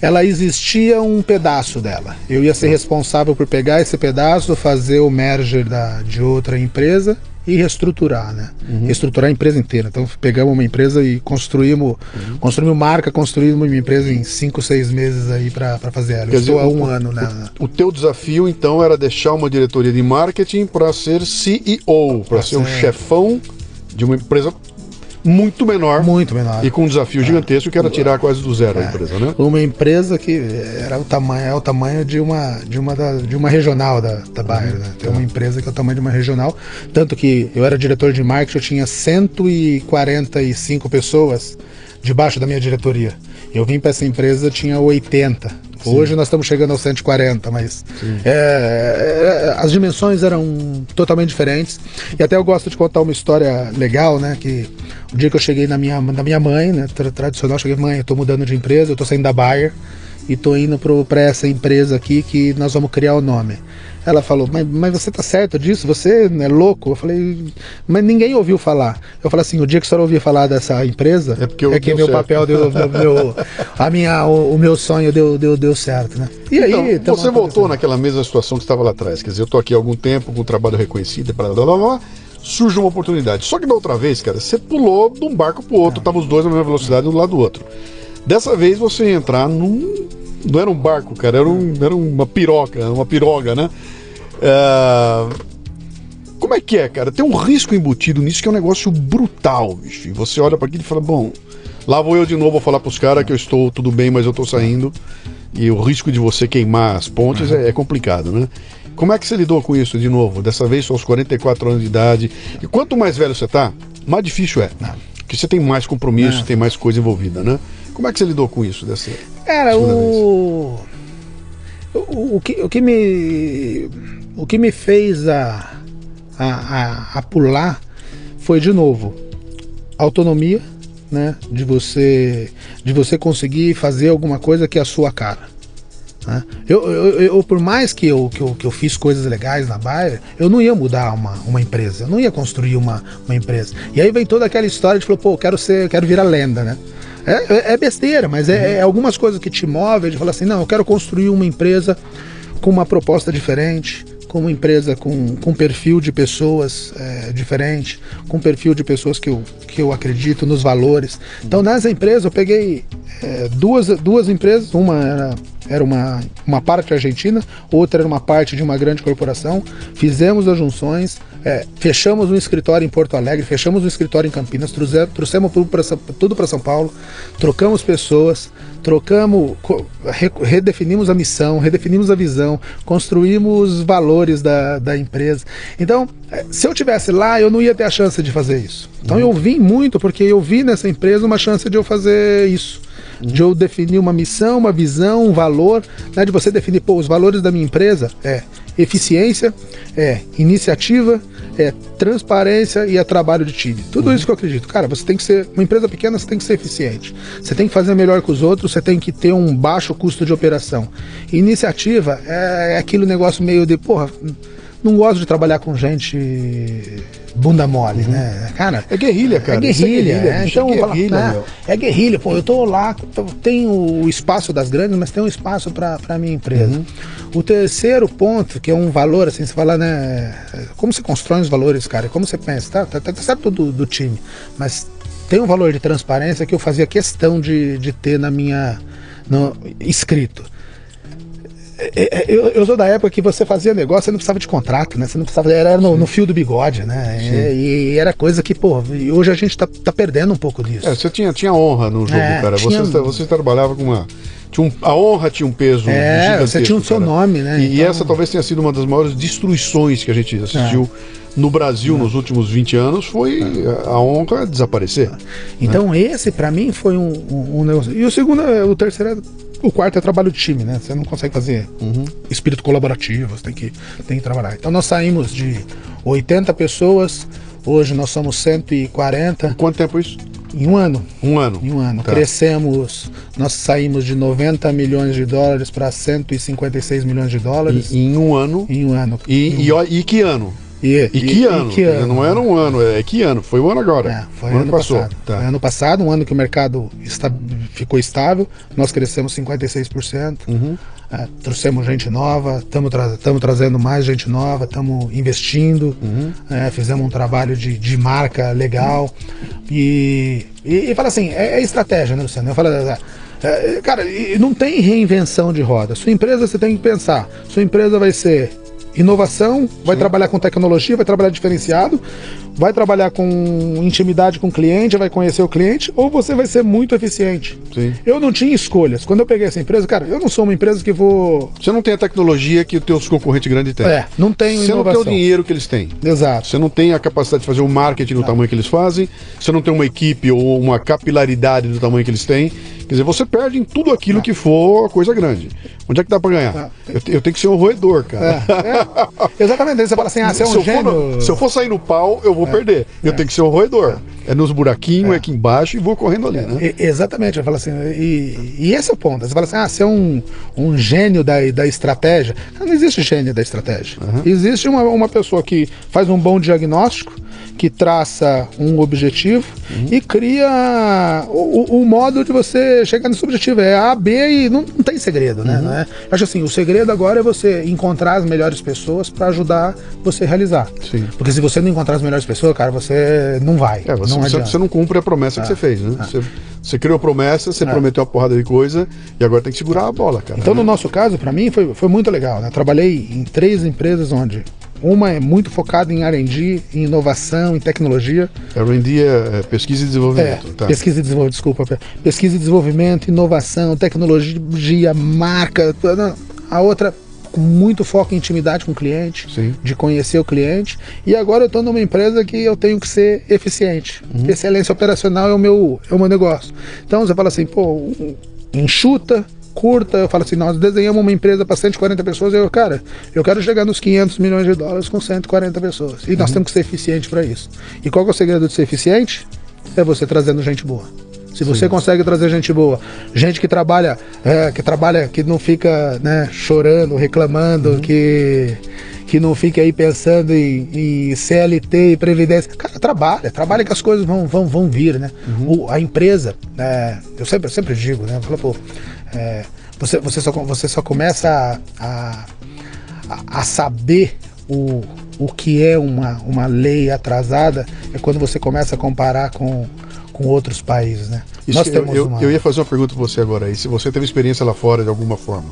Ela existia um pedaço dela. Eu ia ser responsável por pegar esse pedaço, fazer o merger da, de outra empresa e reestruturar, né? Uhum. Reestruturar a empresa inteira. Então pegamos uma empresa e construímos, uhum. construímos marca, construímos uma empresa em cinco, seis meses aí para fazer ela. Eu estou há um o, ano, né? O, o, teu desafio então era deixar uma diretoria de marketing para ser CEO, para ser o chefão de uma empresa muito menor. Muito menor. E com um desafio é. gigantesco que era tirar quase do zero é. a empresa, né? Uma empresa que era o tamanho, é o tamanho de uma, de uma, da, de uma regional da, da Bayer, né? Tem uma empresa que é o tamanho de uma regional. Tanto que eu era diretor de marketing, eu tinha 145 pessoas debaixo da minha diretoria. Eu vim para essa empresa, tinha 80. Sim. Hoje nós estamos chegando aos 140, mas é, é, as dimensões eram totalmente diferentes. E até eu gosto de contar uma história legal, né? Que o dia que eu cheguei na minha, na minha mãe, né? Tradicional, cheguei, mãe, eu estou mudando de empresa, eu estou saindo da Bayer e estou indo para essa empresa aqui que nós vamos criar o nome. Ela falou, mas, mas você tá certo disso? Você é louco? Eu falei, mas ninguém ouviu falar. Eu falei assim, o dia que a senhora ouvir falar dessa empresa, é, porque é que meu certo. papel deu, deu, a minha, o, o, meu sonho deu, deu, deu certo, né? E então, aí... Você voltou naquela mesma situação que estava lá atrás, quer dizer, eu tô aqui há algum tempo com o trabalho reconhecido, blá, blá, blá, blá, surge uma oportunidade. Só que da outra vez, cara, você pulou de um barco pro outro, estavam os dois na mesma velocidade, um do lado do outro. Dessa vez você ia entrar num. Não era um barco, cara, era, um, era uma piroca, uma piroga, né? É, como é que é, cara? Tem um risco embutido nisso que é um negócio brutal, bicho. E você olha para aquilo e fala, bom, lá vou eu de novo falar pros caras que eu estou tudo bem, mas eu tô saindo. E o risco de você queimar as pontes uhum. é, é, complicado, né? Como é que você lidou com isso de novo? Dessa vez são aos 44 anos de idade. E quanto mais velho você tá, mais difícil é. Porque você tem mais compromisso, Não. tem mais coisa envolvida, né? Como é que você lidou com isso dessa? Cara, o... o... o que, o que me o que me fez a, a, a, a pular foi de novo autonomia, né? De você, de você conseguir fazer alguma coisa que é a sua cara. Né? Eu, eu, eu, por mais que eu, que, eu, que eu fiz coisas legais na Bayer, eu não ia mudar uma, uma empresa, eu não ia construir uma, uma empresa. E aí vem toda aquela história de falou, pô, eu quero ser, eu quero virar lenda, né? É, é, é besteira, mas é, é, algumas coisas que te movem de falar assim, não, eu quero construir uma empresa com uma proposta diferente, com uma empresa com, com perfil de pessoas é, diferente, com perfil de pessoas que eu, que eu acredito nos valores. Então, nessa empresa, eu peguei é, duas, duas empresas, uma era, era uma, uma parte argentina, outra era uma parte de uma grande corporação, fizemos as junções, é, fechamos um escritório em Porto Alegre, fechamos um escritório em Campinas, trouxemos, tudo para São Paulo, trocamos pessoas, trocamos, redefinimos a missão, redefinimos a visão, construímos valores da, da empresa. Então, é, se eu tivesse lá, eu não ia ter a chance de fazer isso. Então, uhum. eu vim muito porque eu vi nessa empresa uma chance de eu fazer isso. De eu definir uma missão, uma visão, um valor, né, de você definir, pô, os valores da minha empresa é eficiência, é iniciativa, é transparência e é trabalho de time. Tudo uhum. isso que eu acredito. Cara, você tem que ser. Uma empresa pequena, você tem que ser eficiente. Você tem que fazer melhor que os outros, você tem que ter um baixo custo de operação. Iniciativa é, é aquele negócio meio de, porra, não gosto de trabalhar com gente bunda mole, uhum. né? Cara, é guerrilha, cara. É guerrilha, é, guerrilha é, então, é guerrilha, fala, ah, é guerrilha, pô, eu tô lá, tem o espaço das grandes, mas tem um espaço para minha empresa. Uhum. O terceiro ponto, que é um valor, assim, você fala, né? Como você constrói os valores, cara? Como você pensa, tá? Tá, tá, tá certo do, do time, mas tem um valor de transparência que eu fazia questão de, de ter na minha. No, escrito é, é, eu, eu sou da época que você fazia negócio, você não precisava de contrato, né? Você não precisava, era no, no fio do bigode, né? É, e era coisa que, pô, hoje a gente tá, tá perdendo um pouco disso. É, você tinha, tinha honra no jogo, é, cara. Tinha... Você, você trabalhava com uma. Um, a honra tinha um peso é, Você tinha o seu cara. nome, né? E, então... essa talvez tenha sido uma das maiores destruições que a gente assistiu é. no Brasil é. nos últimos 20 anos, foi é. a honra desaparecer. Então né? esse, para mim, foi um, um, um negócio. E o segundo, o terceiro o quarto é trabalho de time, né? Você não consegue fazer uhum. espírito colaborativo, você tem que, tem que trabalhar. Então nós saímos de 80 pessoas, hoje nós somos 140. Quanto tempo isso? Em um ano. Um ano. Em um ano. Tá. Crescemos, nós saímos de 90 milhões de dólares para 156 milhões de dólares. E, em um ano. Em um ano. E, e, e que ano? E, e, que, ano? e que ano? Não era um ano, é que ano? Foi o ano agora. É, foi o ano, ano passado. Tá. Foi ano passado, um ano que o mercado está, ficou estável, nós crescemos 56%. Uhum. É, trouxemos gente nova, estamos tra trazendo mais gente nova, estamos investindo, uhum. é, fizemos um trabalho de, de marca legal. E, e, e fala assim, é, é, estratégia, né, Luciano? Eu falo, é, é cara, não tem reinvenção de roda. Sua empresa você tem que pensar, sua empresa vai ser inovação, vai Sim. trabalhar com tecnologia, vai trabalhar diferenciado, vai trabalhar com intimidade com o cliente, vai conhecer o cliente, ou você vai ser muito eficiente. Sim. Eu não tinha escolhas. Quando eu peguei essa empresa, cara, eu não sou uma empresa que vou. Você não tem a tecnologia que os teus concorrentes grandes têm. É, não tem Você inovação. não tem o dinheiro que eles têm. Exato. Você não tem a capacidade de fazer o marketing do não. tamanho que eles fazem, você não tem uma equipe ou uma capilaridade do tamanho que eles têm. Quer dizer, você perde em tudo aquilo que for coisa grande. Onde é que dá pra ganhar? Eu, eu, tenho que ser um roedor, cara. É, é. Exatamente. Você fala assim, ah, você é um se gênio. Eu no, se eu for sair no pau, eu vou é, perder. Eu é. tenho que ser um roedor. É nos buraquinhos, é. aqui embaixo e vou correndo ali, né? exatamente. Eu falo assim, e, e esse é o ponto. Você fala assim, ah, você é um, um gênio da, da estratégia. Não existe gênio da estratégia. Uhum. Existe uma, uma pessoa que faz um bom diagnóstico, que traça um objetivo uhum. e cria o, o, modo de você chegar nesse objetivo. É A, B e não, não tem segredo, né? Uhum. É? Acho assim, o segredo agora é você encontrar as melhores pessoas para ajudar você a realizar. Sim. Porque se você não encontrar as melhores pessoas, cara, você não vai. É, você, não, você, você não cumpre a promessa que é. você fez, né? É. Você, você criou a promessa, você prometeu uma porrada de coisa e agora tem que segurar a bola, cara. Então, no nosso caso, para mim, foi, foi muito legal. Né? Trabalhei em três empresas onde uma é muito focada em R&D, em inovação, em tecnologia. R&D é, é pesquisa e desenvolvimento. É, tá. Pesquisa e desenvolvimento, desculpa. Pesquisa e desenvolvimento, inovação, tecnologia, marca. A outra com muito foco em intimidade com o cliente, Sim. de conhecer o cliente. E agora eu estou numa empresa que eu tenho que ser eficiente. Uhum. Excelência operacional é o meu, é o meu negócio. Então você fala assim, pô, enxuta, curta, eu falo assim, nós desenhamos uma empresa para 140 pessoas, eu, cara, eu quero chegar nos 500 milhões de dólares com 140 pessoas. E nós uhum. temos que ser eficiente para isso. E qual é o segredo de ser eficiente? É você trazendo gente boa. Se você Sim. consegue trazer gente boa, gente que trabalha, é, que trabalha, que não fica né, chorando, reclamando, uhum. que que não fique aí pensando em, em, CLT e Previdência. Cara, trabalha, trabalha que as coisas vão, vão, vão vir, né? Uhum. O, a empresa, é, eu, sempre, eu sempre digo, né? Falo, pô, é, você, você, só, você só começa a, a, a saber o, o que é uma, uma lei atrasada é quando você começa a comparar com, com outros países, né? Isso, Nós temos eu, uma... eu ia fazer uma pergunta para você agora aí, se você teve experiência lá fora de alguma forma.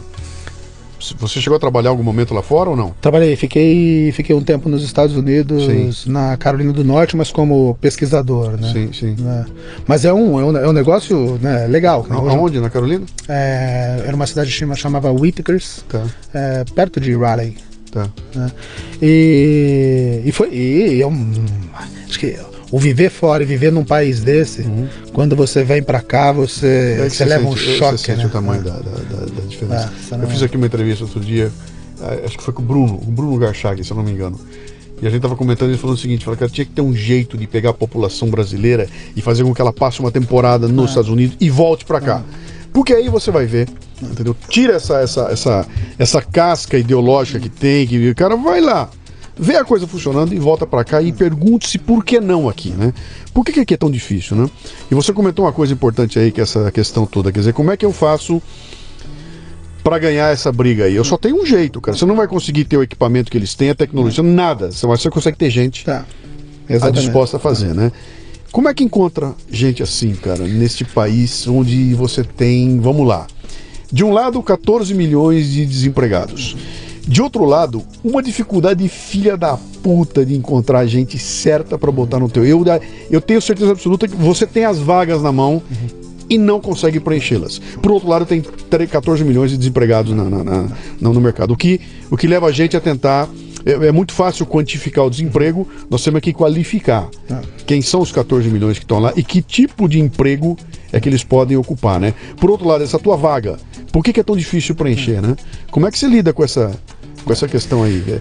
Você chegou a trabalhar algum momento lá fora ou não? Trabalhei, fiquei, fiquei um tempo nos Estados Unidos, sim. na Carolina do Norte, mas como pesquisador, né? Sim, sim. É. Mas é um, é um, é um negócio né, legal. Né? Aonde? Na Carolina? É, era uma cidade que chamava Whitakers, tá. é, perto de Raleigh. Tá. Né? E, e foi. E, é um, acho que o viver fora e viver num país desse, uhum. quando você vem para cá, você, é você leva sente, um choque. Você sente né? o tamanho é. da, da, da, diferença. É, eu fiz aqui uma entrevista outro dia, é, acho que foi com o Bruno, o Bruno Garchag, se eu não me engano. E a gente estava comentando, ele falou o seguinte, falou que tinha que ter um jeito de pegar a população brasileira e fazer com que ela passe uma temporada nos é. Estados Unidos e volte para cá. É. Porque aí você vai ver, entendeu? Tira essa, essa, essa, essa casca ideológica que tem, que o cara vai lá, vê a coisa funcionando e volta para cá e pergunte-se por que não aqui, né? Por que, que aqui é tão difícil, né? E você comentou uma coisa importante aí, que é essa questão toda, quer dizer, como é que eu faço para ganhar essa briga aí? Eu só tenho um jeito, cara. Você não vai conseguir ter o equipamento que eles têm, a tecnologia, nada. Você, você consegue ter gente tá. disposta a fazer, né? Como é que encontra gente assim, cara, neste país onde você tem, vamos lá, De um lado, 14 milhões de desempregados. De outro lado, uma dificuldade filha da puta de encontrar gente certa para botar no teu. Eu, eu tenho certeza absoluta que você tem as vagas na mão uhum. e não consegue preenchê-las. Por outro lado, tem 14 milhões de desempregados na, na, na, no mercado, o que, o que leva a gente a tentar é, é, muito fácil quantificar o desemprego, nós temos que qualificar ah. quem são os 14 milhões que estão lá e que tipo de emprego é que eles podem ocupar, né? Por outro lado, essa tua vaga, por que, que é tão difícil preencher, né? Como é que você lida com essa, com essa questão aí.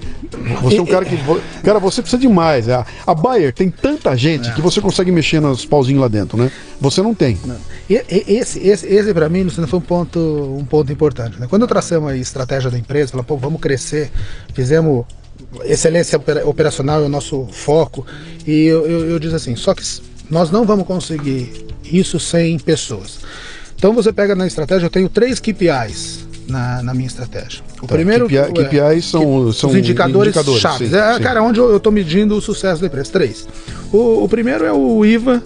Você é um cara que. Cara, você precisa de mais. A, a Bayer tem tanta gente é. que você consegue mexer nos pauzinhos lá dentro, né? Você não tem. Não. E, esse, esse, esse para mim, Luciano, foi um ponto, um ponto importante. Né? Quando traçamos a estratégia da empresa, falamos, pô, vamos crescer, fizemos. Excelência operacional é o nosso foco. E eu, eu, eu assim: só que nós não vamos conseguir isso sem pessoas. Então você pega na estratégia, eu tenho três KPIs na, na minha estratégia. O tá, primeiro KPI, KPIs é, são, são os indicadores, indicadores chaves. Sim, é, sim. Cara, onde eu estou medindo o sucesso da empresa. Três. O, o primeiro é o IVA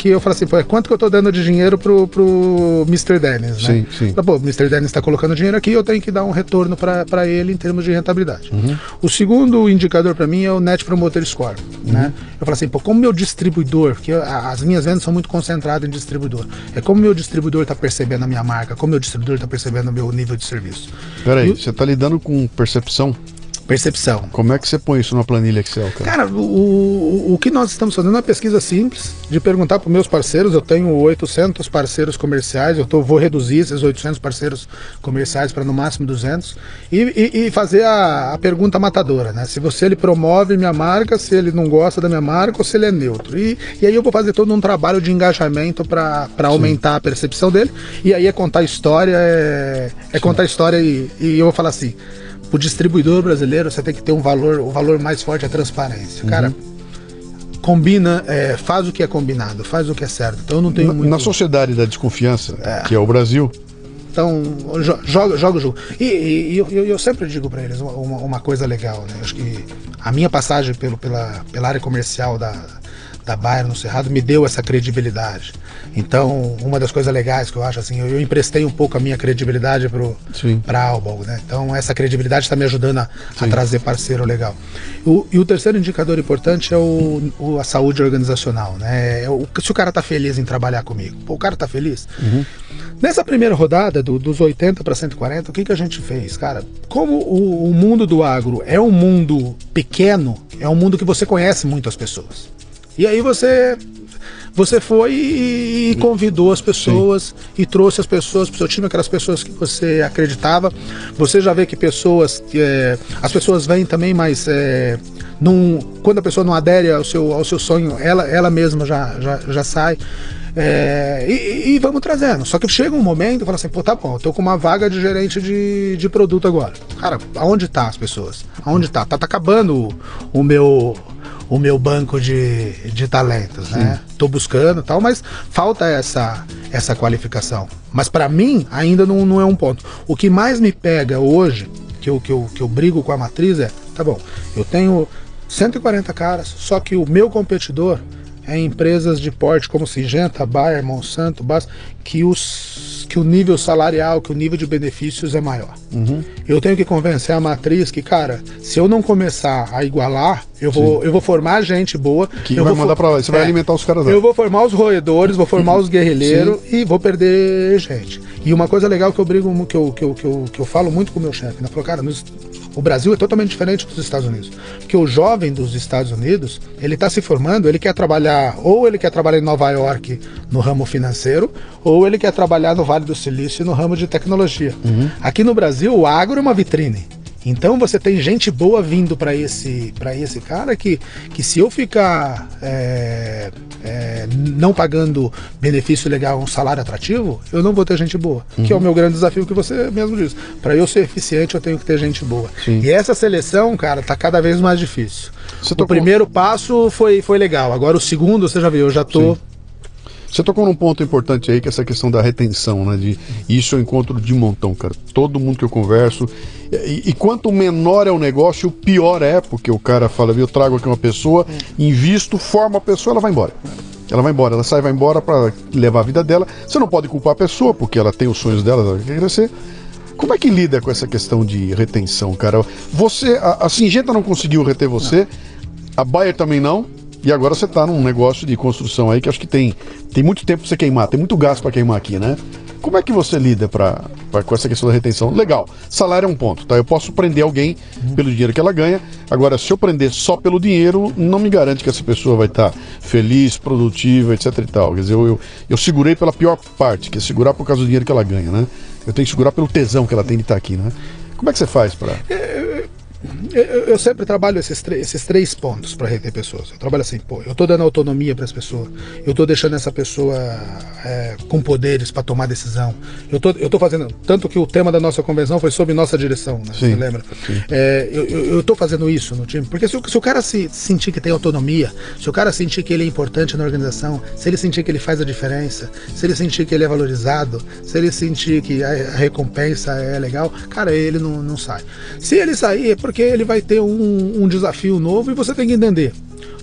que eu falo assim, pô, é quanto que eu tô dando de dinheiro pro, pro Mr. Dennis, né? Sim, sim. Pô, o Mr. Dennis está colocando dinheiro aqui, eu tenho que dar um retorno para ele em termos de rentabilidade. Uhum. O segundo indicador para mim é o Net Promoter Score, uhum. né? Eu falo assim, pô, como meu distribuidor, que as minhas vendas são muito concentradas em distribuidor, é como meu distribuidor está percebendo a minha marca, como meu distribuidor está percebendo o meu nível de serviço. Peraí, você está lidando com percepção? Percepção. Como é que você põe isso numa planilha Excel, cara? Cara, o, o que nós estamos fazendo é uma pesquisa simples de perguntar para os meus parceiros. Eu tenho 800 parceiros comerciais, eu tô, vou reduzir esses 800 parceiros comerciais para no máximo 200 e, e, e fazer a, a, pergunta matadora, né? Se você ele promove minha marca, se ele não gosta da minha marca ou se ele é neutro. E, e aí eu vou fazer todo um trabalho de engajamento para aumentar a percepção dele. E aí é contar história, é, é contar história e, e eu vou falar assim o distribuidor brasileiro você tem que ter um valor, o valor mais forte é a transparência. Uhum. Cara, combina, é, faz o que é combinado, faz o que é certo. Então eu não tenho na, muito... na sociedade da desconfiança, é. que é o Brasil. Então, joga, joga o jogo. E, e, e eu, eu, sempre digo para eles uma, uma, coisa legal, né? Acho que a minha passagem pelo, pela, pela área comercial da, da Bayer no Cerrado me deu essa credibilidade. Então, uma das coisas legais que eu acho assim, eu, eu emprestei um pouco a minha credibilidade para a Albal, né? Então, essa credibilidade está me ajudando a, a, trazer parceiro legal. O, e o terceiro indicador importante é o, o, a saúde organizacional, né? É o, se o cara está feliz em trabalhar comigo, Pô, o cara está feliz. Uhum. Nessa primeira rodada, do, dos 80 para 140, o que, que a gente fez, cara? Como o, o mundo do agro é um mundo pequeno, é um mundo que você conhece muito as pessoas. E aí você você foi e, convidou as pessoas Sim. e trouxe as pessoas para o seu time, aquelas pessoas que você acreditava. Você já vê que pessoas, é, as pessoas vêm também, mas é, num, quando a pessoa não adere ao seu, ao seu sonho, ela, ela mesma já, já, já sai. É, e, e, vamos trazendo. Só que chega um momento e fala assim, pô, tá bom, eu tô com uma vaga de gerente de, de produto agora. Cara, aonde tá as pessoas? Aonde tá? Tá, tá acabando o, o meu o meu banco de, de talentos, Sim. né? Tô buscando tal, mas falta essa, essa qualificação. Mas para mim ainda não, não é um ponto. O que mais me pega hoje, que eu, que, eu, que eu brigo com a matriz é, tá bom, eu tenho 140 caras, só que o meu competidor é empresas de porte como Singenta, Bayer, Monsanto, Bas, que os que o nível salarial, que o nível de benefícios é maior. Uhum. Eu tenho que convencer a matriz que, cara, se eu não começar a igualar, eu vou, eu vou formar gente boa. Que eu vai mandar para lá, você é, vai alimentar os caras lá. Eu vou formar os roedores, vou formar os guerrilheiros e vou perder gente. E uma coisa legal que eu brigo, que eu, que eu, que eu, que eu falo muito com o meu chefe, né? Falou, cara, nos, o Brasil é totalmente diferente dos Estados Unidos. Porque o jovem dos Estados Unidos, ele está se formando, ele quer trabalhar, ou ele quer trabalhar em Nova York no ramo financeiro, ou ele quer trabalhar no Vale do Silício no ramo de tecnologia. Uhum. Aqui no Brasil, o agro é uma vitrine. Então você tem gente boa vindo para esse para esse cara que, que se eu ficar é, é, não pagando benefício legal, um salário atrativo, eu não vou ter gente boa. Uhum. Que é o uhum. meu grande desafio que você mesmo disse. Para eu ser eficiente, eu tenho que ter gente boa. Sim. E essa seleção, cara, tá cada vez mais difícil. Você o tocou... primeiro passo foi, foi legal. Agora o segundo, você já viu, eu já tô Sim você tocou num ponto importante aí, que é essa questão da retenção, né? De, isso eu encontro de montão, cara. Todo mundo que eu converso. E, e quanto menor é o negócio, pior é, porque o cara fala, eu trago aqui uma pessoa, invisto, forma a pessoa, ela vai embora. Ela vai embora, ela sai, vai embora para levar a vida dela. Você não pode culpar a pessoa, porque ela tem os sonhos dela, ela quer crescer. Como é que lida com essa questão de retenção, cara? Você, a, a Singenta não conseguiu reter você, a Bayer também não, e agora você está num negócio de construção aí que acho que tem, tem muito tempo para você queimar, tem muito gás para queimar aqui, né? Como é que você lida pra, pra, com essa questão da retenção? Legal, salário é um ponto, tá? Eu posso prender alguém pelo dinheiro que ela ganha. Agora, se eu prender só pelo dinheiro, não me garante que essa pessoa vai estar tá feliz, produtiva, etc e tal. Quer dizer, eu, eu, eu, segurei pela pior parte, que é segurar por causa do dinheiro que ela ganha, né? Eu tenho que segurar pelo tesão que ela tem de estar tá aqui, né? Como é que você faz para? Eu, eu, sempre trabalho esses, esses três pontos para reter pessoas. Eu trabalho assim, pô, eu estou dando autonomia para as pessoas, eu estou deixando essa pessoa é, com poderes para tomar decisão. Eu tô, eu tô fazendo, tanto que o tema da nossa convenção foi sobre nossa direção, né? Sim, Você lembra? É, eu estou fazendo isso no time, porque se, se, o cara se sentir que tem autonomia, se o cara sentir que ele é importante na organização, se ele sentir que ele faz a diferença, se ele sentir que ele é valorizado, se ele sentir que a, a recompensa é legal, cara, ele não, não sai. Se ele sair, é porque ele vai ter um, um desafio novo e você tem que entender.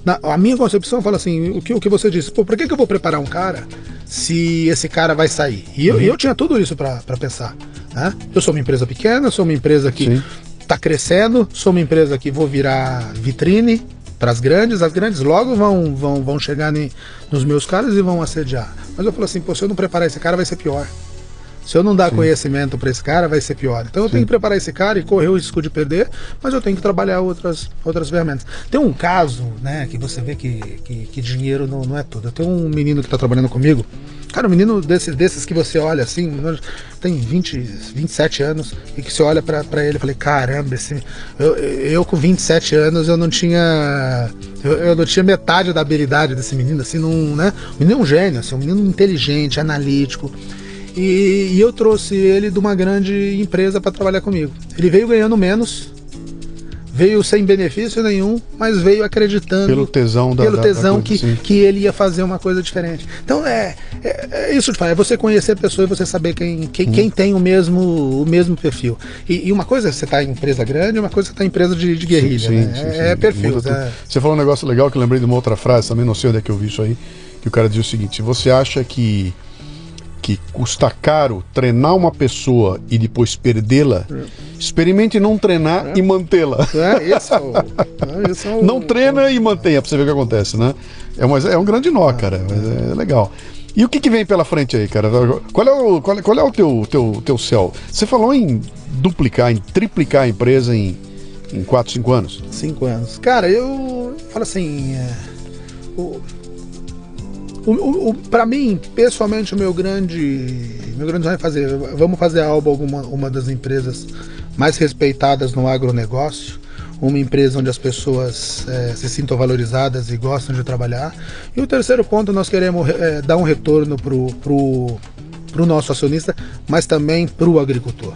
Na, a minha concepção fala assim, o que, o que você disse, pô, por que, que eu vou preparar um cara se esse cara vai sair? E eu, uhum. eu tinha tudo isso para pensar. Né? Eu sou uma empresa pequena, sou uma empresa que está crescendo, sou uma empresa que vou virar vitrine para as grandes, as grandes logo vão, vão, vão chegar em, nos meus caras e vão assediar. Mas eu falo assim, pô, se eu não preparar esse cara vai ser pior. Se eu não dar Sim. conhecimento para esse cara, vai ser pior. Então eu Sim. tenho que preparar esse cara e correr o risco de perder, mas eu tenho que trabalhar outras, outras ferramentas. Tem um caso, né, que você vê que, que, que dinheiro não, não é tudo. Eu tenho um menino que está trabalhando comigo. Cara, um menino desses, desses que você olha assim, tem 20, 27 anos, e que você olha para ele e falei, caramba, esse, eu, eu com 27 anos eu não tinha. Eu, eu, não tinha metade da habilidade desse menino, assim, não, né? O menino é um gênio, assim, um menino inteligente, analítico. E, e eu trouxe ele de uma grande empresa para trabalhar comigo. Ele veio ganhando menos, veio sem benefício nenhum, mas veio acreditando pelo tesão da, pelo tesão da coisa, que, que ele ia fazer uma coisa diferente. Então é, é, é isso de falar, é você conhecer a pessoa e você saber quem, quem, hum. quem tem o mesmo, o mesmo perfil. E, e uma coisa é você está em empresa grande, uma coisa é você está em empresa de, de guerrilha. Sim, né? sim, é, sim, é, perfil. É. Você falou um negócio legal que eu lembrei de uma outra frase, também não sei onde é que eu vi isso aí, que o cara diz o seguinte: você acha que que custa caro treinar uma pessoa e depois perdê-la, é. experimente não treinar é. e mantê-la. É, esse é o, é, esse é o, não treina e mantenha para você ver o que acontece, né? É, uma, é um grande nó, cara, mas é legal. E o que, que vem pela frente aí, cara? Qual é o, qual, qual é o teu, teu, teu céu? Você falou em duplicar, em triplicar a empresa em, em 4, 5 anos? 5 anos. Cara, eu falo assim. É, o, o, o, o para mim, pessoalmente, o meu grande, meu grande sonho é fazer. Vamos fazer a Alba alguma uma das empresas mais respeitadas no agronegócio uma empresa onde as pessoas é, se sintam valorizadas e gostam de trabalhar. E o terceiro ponto, nós queremos é, dar um retorno para o nosso acionista, mas também para o agricultor.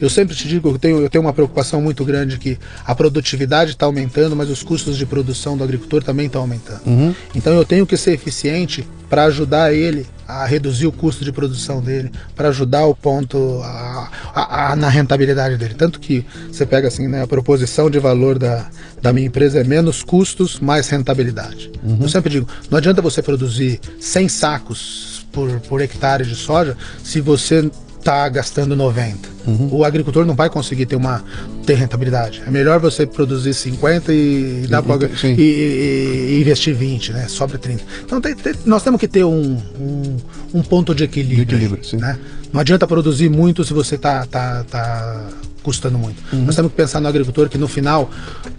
Eu sempre te digo que eu tenho, eu tenho uma preocupação muito grande que a produtividade está aumentando, mas os custos de produção do agricultor também estão aumentando. Uhum. Então eu tenho que ser eficiente para ajudar ele a reduzir o custo de produção dele, para ajudar o ponto a, a, a, na rentabilidade dele. Tanto que você pega assim, né, a proposição de valor da, da minha empresa é menos custos, mais rentabilidade. Uhum. Eu sempre digo, não adianta você produzir 100 sacos por, por hectare de soja se você está gastando 90. Uhum. O agricultor não vai conseguir ter uma ter rentabilidade. É melhor você produzir 50 e, e, dar pra, e, e, investir 20, né? Sobra 30. Então tem, tem, nós temos que ter um, um, um ponto de equilíbrio. De equilíbrio né? Não adianta produzir muito se você está tá, tá custando muito. Uhum. Nós temos que pensar no agricultor que no final,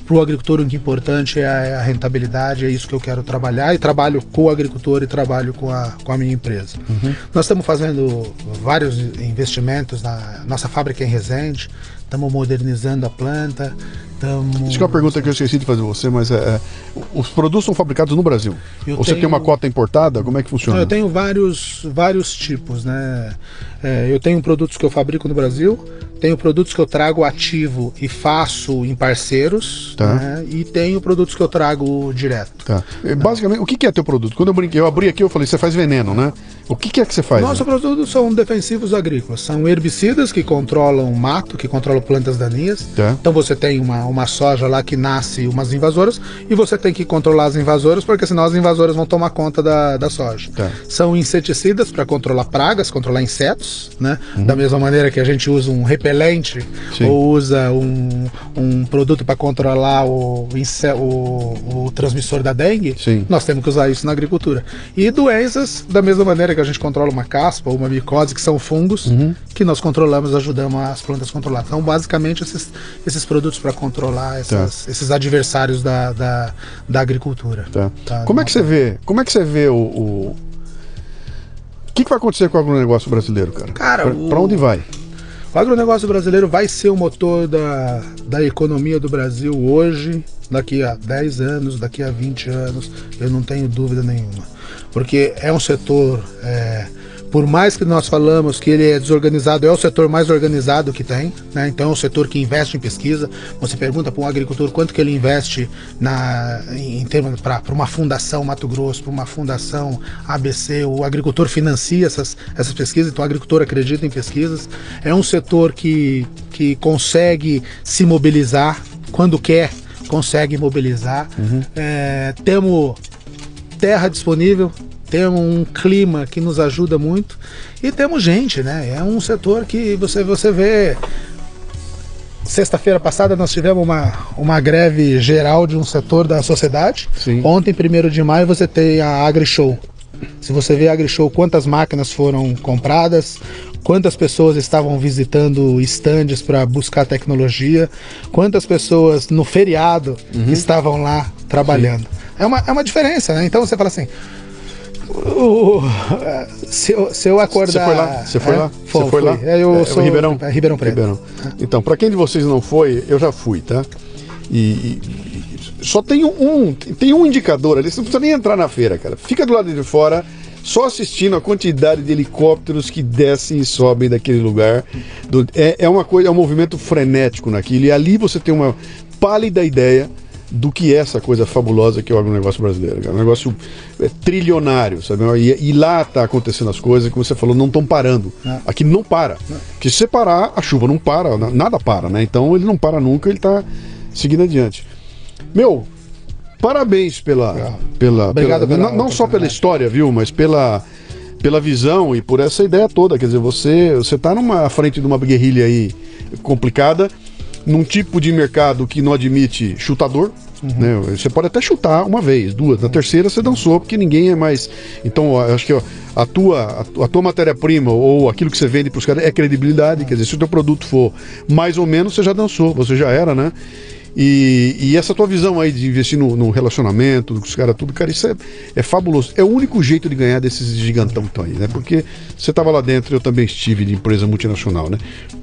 para o agricultor o que é importante é a, rentabilidade, é isso que eu quero trabalhar e trabalho com o agricultor e trabalho com a, com a minha empresa. Uhum. Nós estamos fazendo vários investimentos na nossa fábrica em Resende, estamos modernizando a planta. Tamo... Isso é uma pergunta que eu esqueci de fazer você, mas é, é os produtos são fabricados no Brasil. Eu você tenho... tem uma cota importada? Como é que funciona? Eu tenho vários, vários tipos, né? É, eu tenho produtos que eu fabrico no Brasil, tenho produtos que eu trago ativo e faço em parceiros, tá. né? e tenho produtos que eu trago direto. Tá. Basicamente, o que é teu produto? Quando eu brinquei, eu abri aqui, eu falei, você faz veneno, né? O que, que é que você faz? Nossos né? produtos são defensivos agrícolas. São herbicidas que controlam mato, que controlam plantas daninhas. Tá. Então você tem uma, uma soja lá que nasce umas invasoras e você tem que controlar as invasoras, porque senão as invasoras vão tomar conta da, da soja. Tá. São inseticidas para controlar pragas, controlar insetos, né? Uhum. Da mesma maneira que a gente usa um repelente Sim. ou usa um, um produto para controlar o, o, o transmissor da dengue, Sim. nós temos que usar isso na agricultura. E doenças, da mesma maneira que a gente controla uma caspa ou uma micose, que são fungos, Uhum. que nós controlamos, ajudamos as plantas a controlar. Então, basicamente, esses, esses produtos para controlar essas- esses adversários da, da, da agricultura. Tá. Tá, Como é que você vê? Como é que você vê o. o... O que, que vai acontecer com o agronegócio brasileiro, cara? Cara, pra onde vai? O agronegócio brasileiro vai ser o motor da, da economia do Brasil hoje, daqui a 10 anos, daqui a 20 anos, eu não tenho dúvida nenhuma. Porque é um setor, é, por mais que nós falamos que ele é desorganizado, é o setor mais organizado que tem, né? então é um setor que investe em pesquisa. Você pergunta para um agricultor quanto que ele investe na, em termos para uma fundação Mato Grosso, para uma fundação ABC, o agricultor financia essas, essas pesquisas, então o agricultor acredita em pesquisas. É um setor que, que consegue se mobilizar quando quer, consegue mobilizar. É, temos terra disponível, temos um clima que nos ajuda muito e temos gente, né? É um setor que você, você vê. Sexta-feira passada nós tivemos uma, uma greve geral de um setor da sociedade. Sim. Ontem, 1 de maio, você tem a AgriShow. Se você vê a AgriShow, quantas máquinas foram compradas, quantas pessoas estavam visitando estandes para buscar tecnologia, quantas pessoas no feriado estavam lá trabalhando. É uma, é uma diferença, né? Então você fala assim. O- se, eu, se eu acordar. Você foi lá? Você foi É, lá? Você foi lá? É, eu É, sou Ribeirão? é, Ribeirão Preto. Ribeirão. Então, pra quem de vocês não foi, eu já fui, tá? E, e- e só tem um, tem um indicador ali, você não precisa nem entrar na feira, cara. Fica do lado de fora, só assistindo a quantidade de helicópteros que descem e sobem daquele lugar. Do- é, é uma coisa, é um movimento frenético naquilo. E ali você tem uma pálida ideia do que é essa coisa fabulosa que é o agronegócio brasileiro. É um negócio é, trilionário, sabe? E, e lá tá acontecendo as coisas, como você falou, não estão parando. Não. Aqui não para. Porque se você parar, a chuva não para, na- nada para, né? Então ele não para nunca, ele tá seguindo adiante. Meu, parabéns pela. Legal. pela, Obrigado pela- pela não, não só pela história, viu? Mas pela. Pela visão e por essa ideia toda, quer dizer, você você tá numa à frente de uma guerrilha aí complicada, num tipo de mercado que não admite chutador, Uhum. né? Você pode até chutar uma vez, duas, na terceira você dançou porque ninguém é mais. Então, acho que ó, a tua a tua- a tua matéria-prima ou aquilo que você vende para os caras é credibilidade, quer dizer, se o teu produto for mais ou menos, você já dançou, você já era, né? E, e essa tua visão aí de investir no, no relacionamento, os caras, tudo, cara, isso é, é fabuloso. É o único jeito de ganhar desses gigantão que estão aí, né? Porque você estava lá dentro, eu também estive de empresa multinacional, né?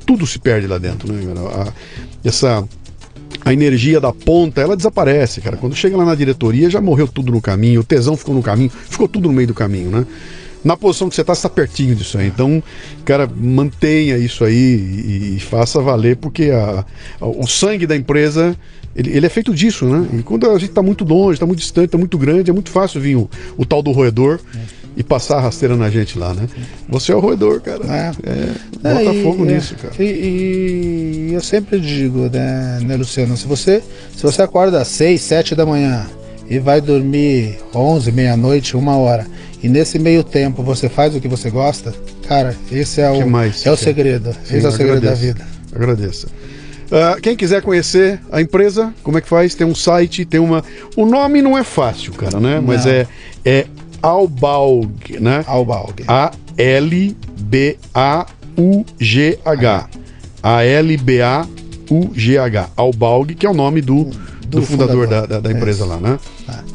Tudo se perde lá dentro, né? A- essa a energia da ponta, ela desaparece, cara. Quando chega lá na diretoria, já morreu tudo no caminho, o tesão ficou no caminho, ficou tudo no meio do caminho, né? Na posição que você está, você está pertinho disso aí. Então, cara, mantenha isso aí e, e faça valer, porque a- a- o sangue da empresa, ele, ele é feito disso, né? E quando a gente está muito longe, está muito distante, está muito grande, é muito fácil vir o, o tal do roedor e passar a rasteira na gente lá, né? Você é o roedor, cara. É. É, bota É, e- fogo é, nisso, cara. E, e eu sempre digo, né, né, Luciano, se você, se você acorda às 6, 7 da manhã e vai dormir 11, meia-noite, uma hora, e nesse meio tempo você faz o que você gosta, cara, esse é o, mais é o segredo. Sim, esse é o segredo da agradeço. vida. Agradeça. Ah, quem quiser conhecer a empresa, como é que faz? Tem um site, tem uma. O nome não é fácil, cara, né? Mas Não. é, é Albaug, né? Albalg. A-L-B-A-U-G-H. A-L-B-A-U-G-H. Albaug, que é o nome do, do, Do fundador, fundador. da, da, da empresa lá, né?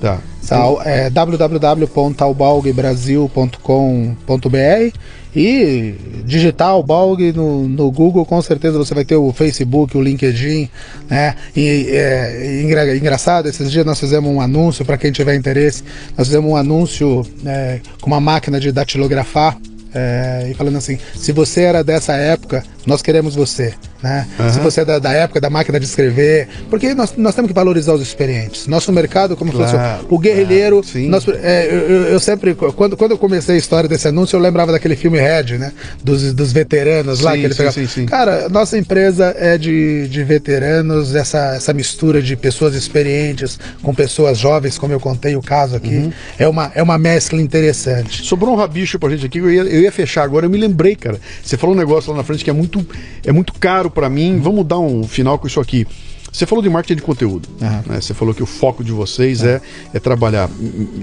Tá. Tá, é www.albalgbrasil.com.br e digitar Albalg no, no Google, com certeza você vai ter o Facebook, o LinkedIn, né? E é, engra- engraçado, esses dias nós fizemos um anúncio para quem tiver interesse, nós fizemos um anúncio é, com uma máquina de datilografar é, e falando assim, se você era dessa época, nós queremos você. Né? Uhum. Se você é da, da, época da máquina de escrever, porque nós, nós temos que valorizar os experientes. Nosso mercado, como claro, assim, o guerrilheiro. Nós, é, eu, eu, sempre, quando, quando eu comecei a história desse anúncio, eu lembrava daquele filme Red, né? Dos, dos veteranos sim, lá que ele pegava. Sim, sim, Cara, nossa empresa é de, de veteranos, essa, essa mistura de pessoas experientes com pessoas jovens, como eu contei o caso aqui. Uhum. É, uma, é uma mescla interessante. Sobrou um rabicho pra gente aqui, eu ia, eu ia fechar agora, eu me lembrei, cara. Você falou um negócio lá na frente que é muito, é muito caro para mim. Vamos dar um final com isso aqui. Você falou de marketing de conteúdo. Uhum. Né? Você falou que o foco de vocês é, é trabalhar.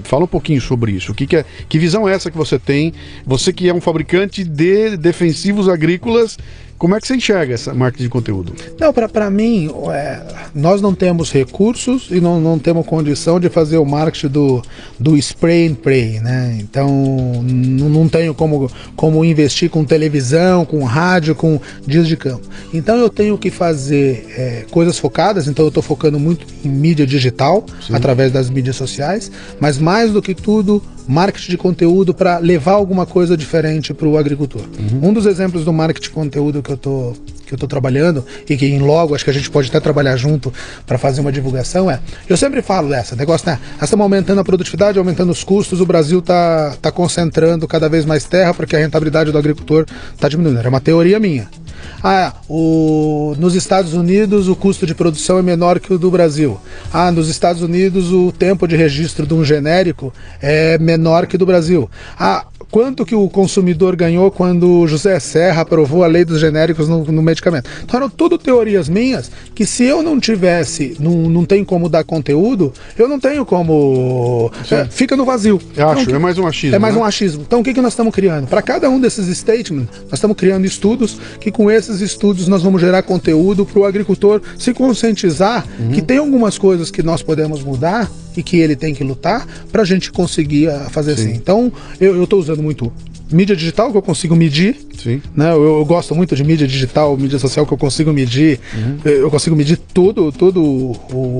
Fala um pouquinho sobre isso. O que, que, é, que visão é essa que você tem? Você que é um fabricante de defensivos agrícolas como é que você enxerga essa marketing de conteúdo? Não, para mim, é, nós não temos recursos e não, não temos condição de fazer o marketing do, do spray and pray, né? Então, não, tenho como, como investir com televisão, com rádio, com dias de campo. Então, eu tenho que fazer é, coisas focadas, então eu estou focando muito em mídia digital, Sim. através das mídias sociais, mas mais do que tudo, marketing de conteúdo para levar alguma coisa diferente para o agricultor. Uhum. Um dos exemplos do marketing de conteúdo que eu tô que eu tô trabalhando e que em logo acho que a gente pode até trabalhar junto para fazer uma divulgação é, eu sempre falo dessa, negócio, né? Nós estamos aumentando a produtividade, aumentando os custos, o Brasil tá tá concentrando cada vez mais terra porque a rentabilidade do agricultor está diminuindo. É uma teoria minha. Ah, o, nos Estados Unidos o custo de produção é menor que o do Brasil. Ah, nos Estados Unidos o tempo de registro de um genérico é menor que do Brasil. Ah, quanto que o consumidor ganhou quando José Serra aprovou a lei dos genéricos no, no medicamento. Então eram tudo teorias minhas que se eu não tivesse, não, não tem como dar conteúdo, eu não tenho como. É, fica no vazio. Eu acho, então, é mais um achismo. É mais né? um achismo. Então o que, que nós estamos criando? Para cada um desses statements, nós estamos criando estudos que com esses estudos nós vamos gerar conteúdo para o agricultor se conscientizar uhum. que tem algumas coisas que nós podemos mudar e que ele tem que lutar para a gente conseguir ah, fazer Sim. assim. Então, eu estou usando muito mídia digital que eu consigo medir. Sim. Né? Eu, eu, gosto muito de mídia digital, mídia social que eu consigo medir. Uhum. Eu consigo medir tudo, todo o,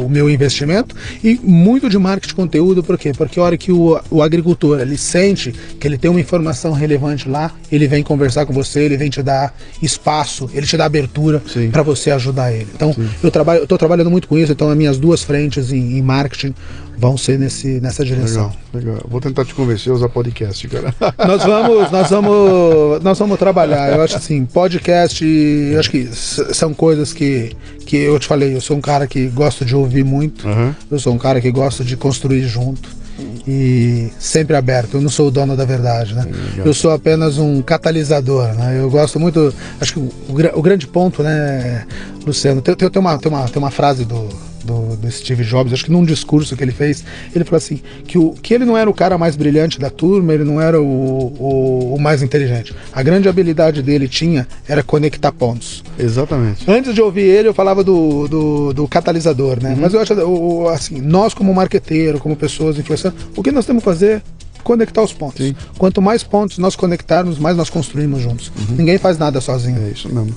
o, meu investimento e muito de marketing de conteúdo, por quê? Porque a hora que o, o agricultor ele sente que ele tem uma informação relevante lá, ele vem conversar com você, ele vem te dar espaço, ele te dá abertura para você ajudar ele. Então, Sim. eu trabalho, estou trabalhando muito com isso, então as minhas duas frentes em, em marketing vão ser nesse, nessa direção. Legal, legal. Vou tentar te convencer a usar podcast, cara. Nós vamos, nós vamos, nós vamos trabalhar. Eu acho assim, podcast, eu acho que são coisas que, que eu te falei, eu sou um cara que gosto de ouvir muito, uhum. eu sou um cara que gosta de construir junto e sempre aberto. Eu não sou o dono da verdade, né? Eu sou apenas um catalisador, né? Eu gosto muito. Acho que o, o, o grande ponto, né, Luciano, tem, tem, tem, uma, tem, uma, tem uma frase do, do, do, Steve Jobs, acho que num discurso que ele fez, ele falou assim: que, o, que ele não era o cara mais brilhante da turma, ele não era o, o, o mais inteligente. A grande habilidade dele tinha era conectar pontos. Exatamente. Antes de ouvir ele, eu falava do, do, do catalisador, né? Uhum. Mas eu acho assim, nós como marqueteiro, como pessoas influenciando, o que nós temos que fazer? conectar os pontos. Sim. Quanto mais pontos nós conectarmos, mais nós construímos juntos. Uhum. Ninguém faz nada sozinho. É isso mesmo.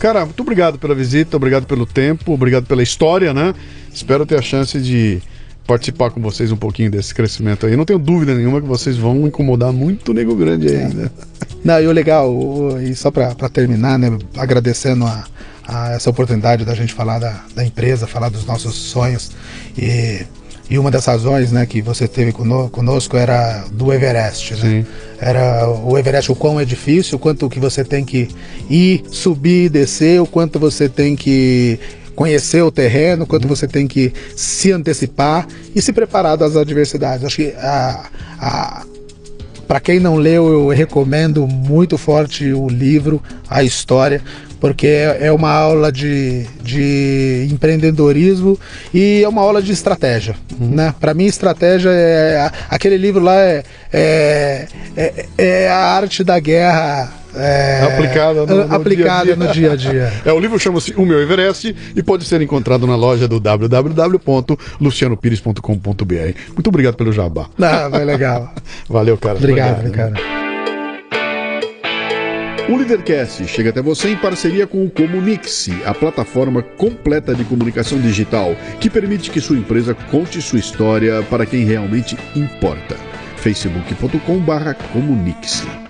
Cara, muito obrigado pela visita, obrigado pelo tempo, obrigado pela história, né? Espero ter a chance de participar com vocês um pouquinho desse crescimento aí. Não tenho dúvida nenhuma que vocês vão incomodar muito o Nego Grande ainda. Né? Não, e o legal, e só para terminar, né, agradecendo a, a, essa oportunidade da gente falar da, da empresa, falar dos nossos sonhos. E e uma das razões né, que você teve conosco era do Everest. Né? Era o Everest, o quão é difícil, o quanto que você tem que ir, subir, descer, o quanto você tem que conhecer o terreno, o quanto uhum. você tem que se antecipar e se preparar das adversidades. Acho que a, a para quem não leu, eu recomendo muito forte o livro, a história, porque é, é uma aula de, de empreendedorismo e é uma aula de estratégia. Uhum. Né? Para mim, estratégia é. Aquele livro lá é, é, é, é a arte da guerra é, aplicada, no, no, aplicada dia -dia. no dia a dia. É, o livro chama-se O Meu Everest e pode ser encontrado na loja do www.lucianopires.com.br. Muito obrigado pelo jabá. Não, foi legal. Valeu, cara. Obrigado, cara. O Leadercast chega até você em parceria com o Comunique-se, a plataforma completa de comunicação digital que permite que sua empresa conte sua história para quem realmente importa. facebook.com/comunique-se.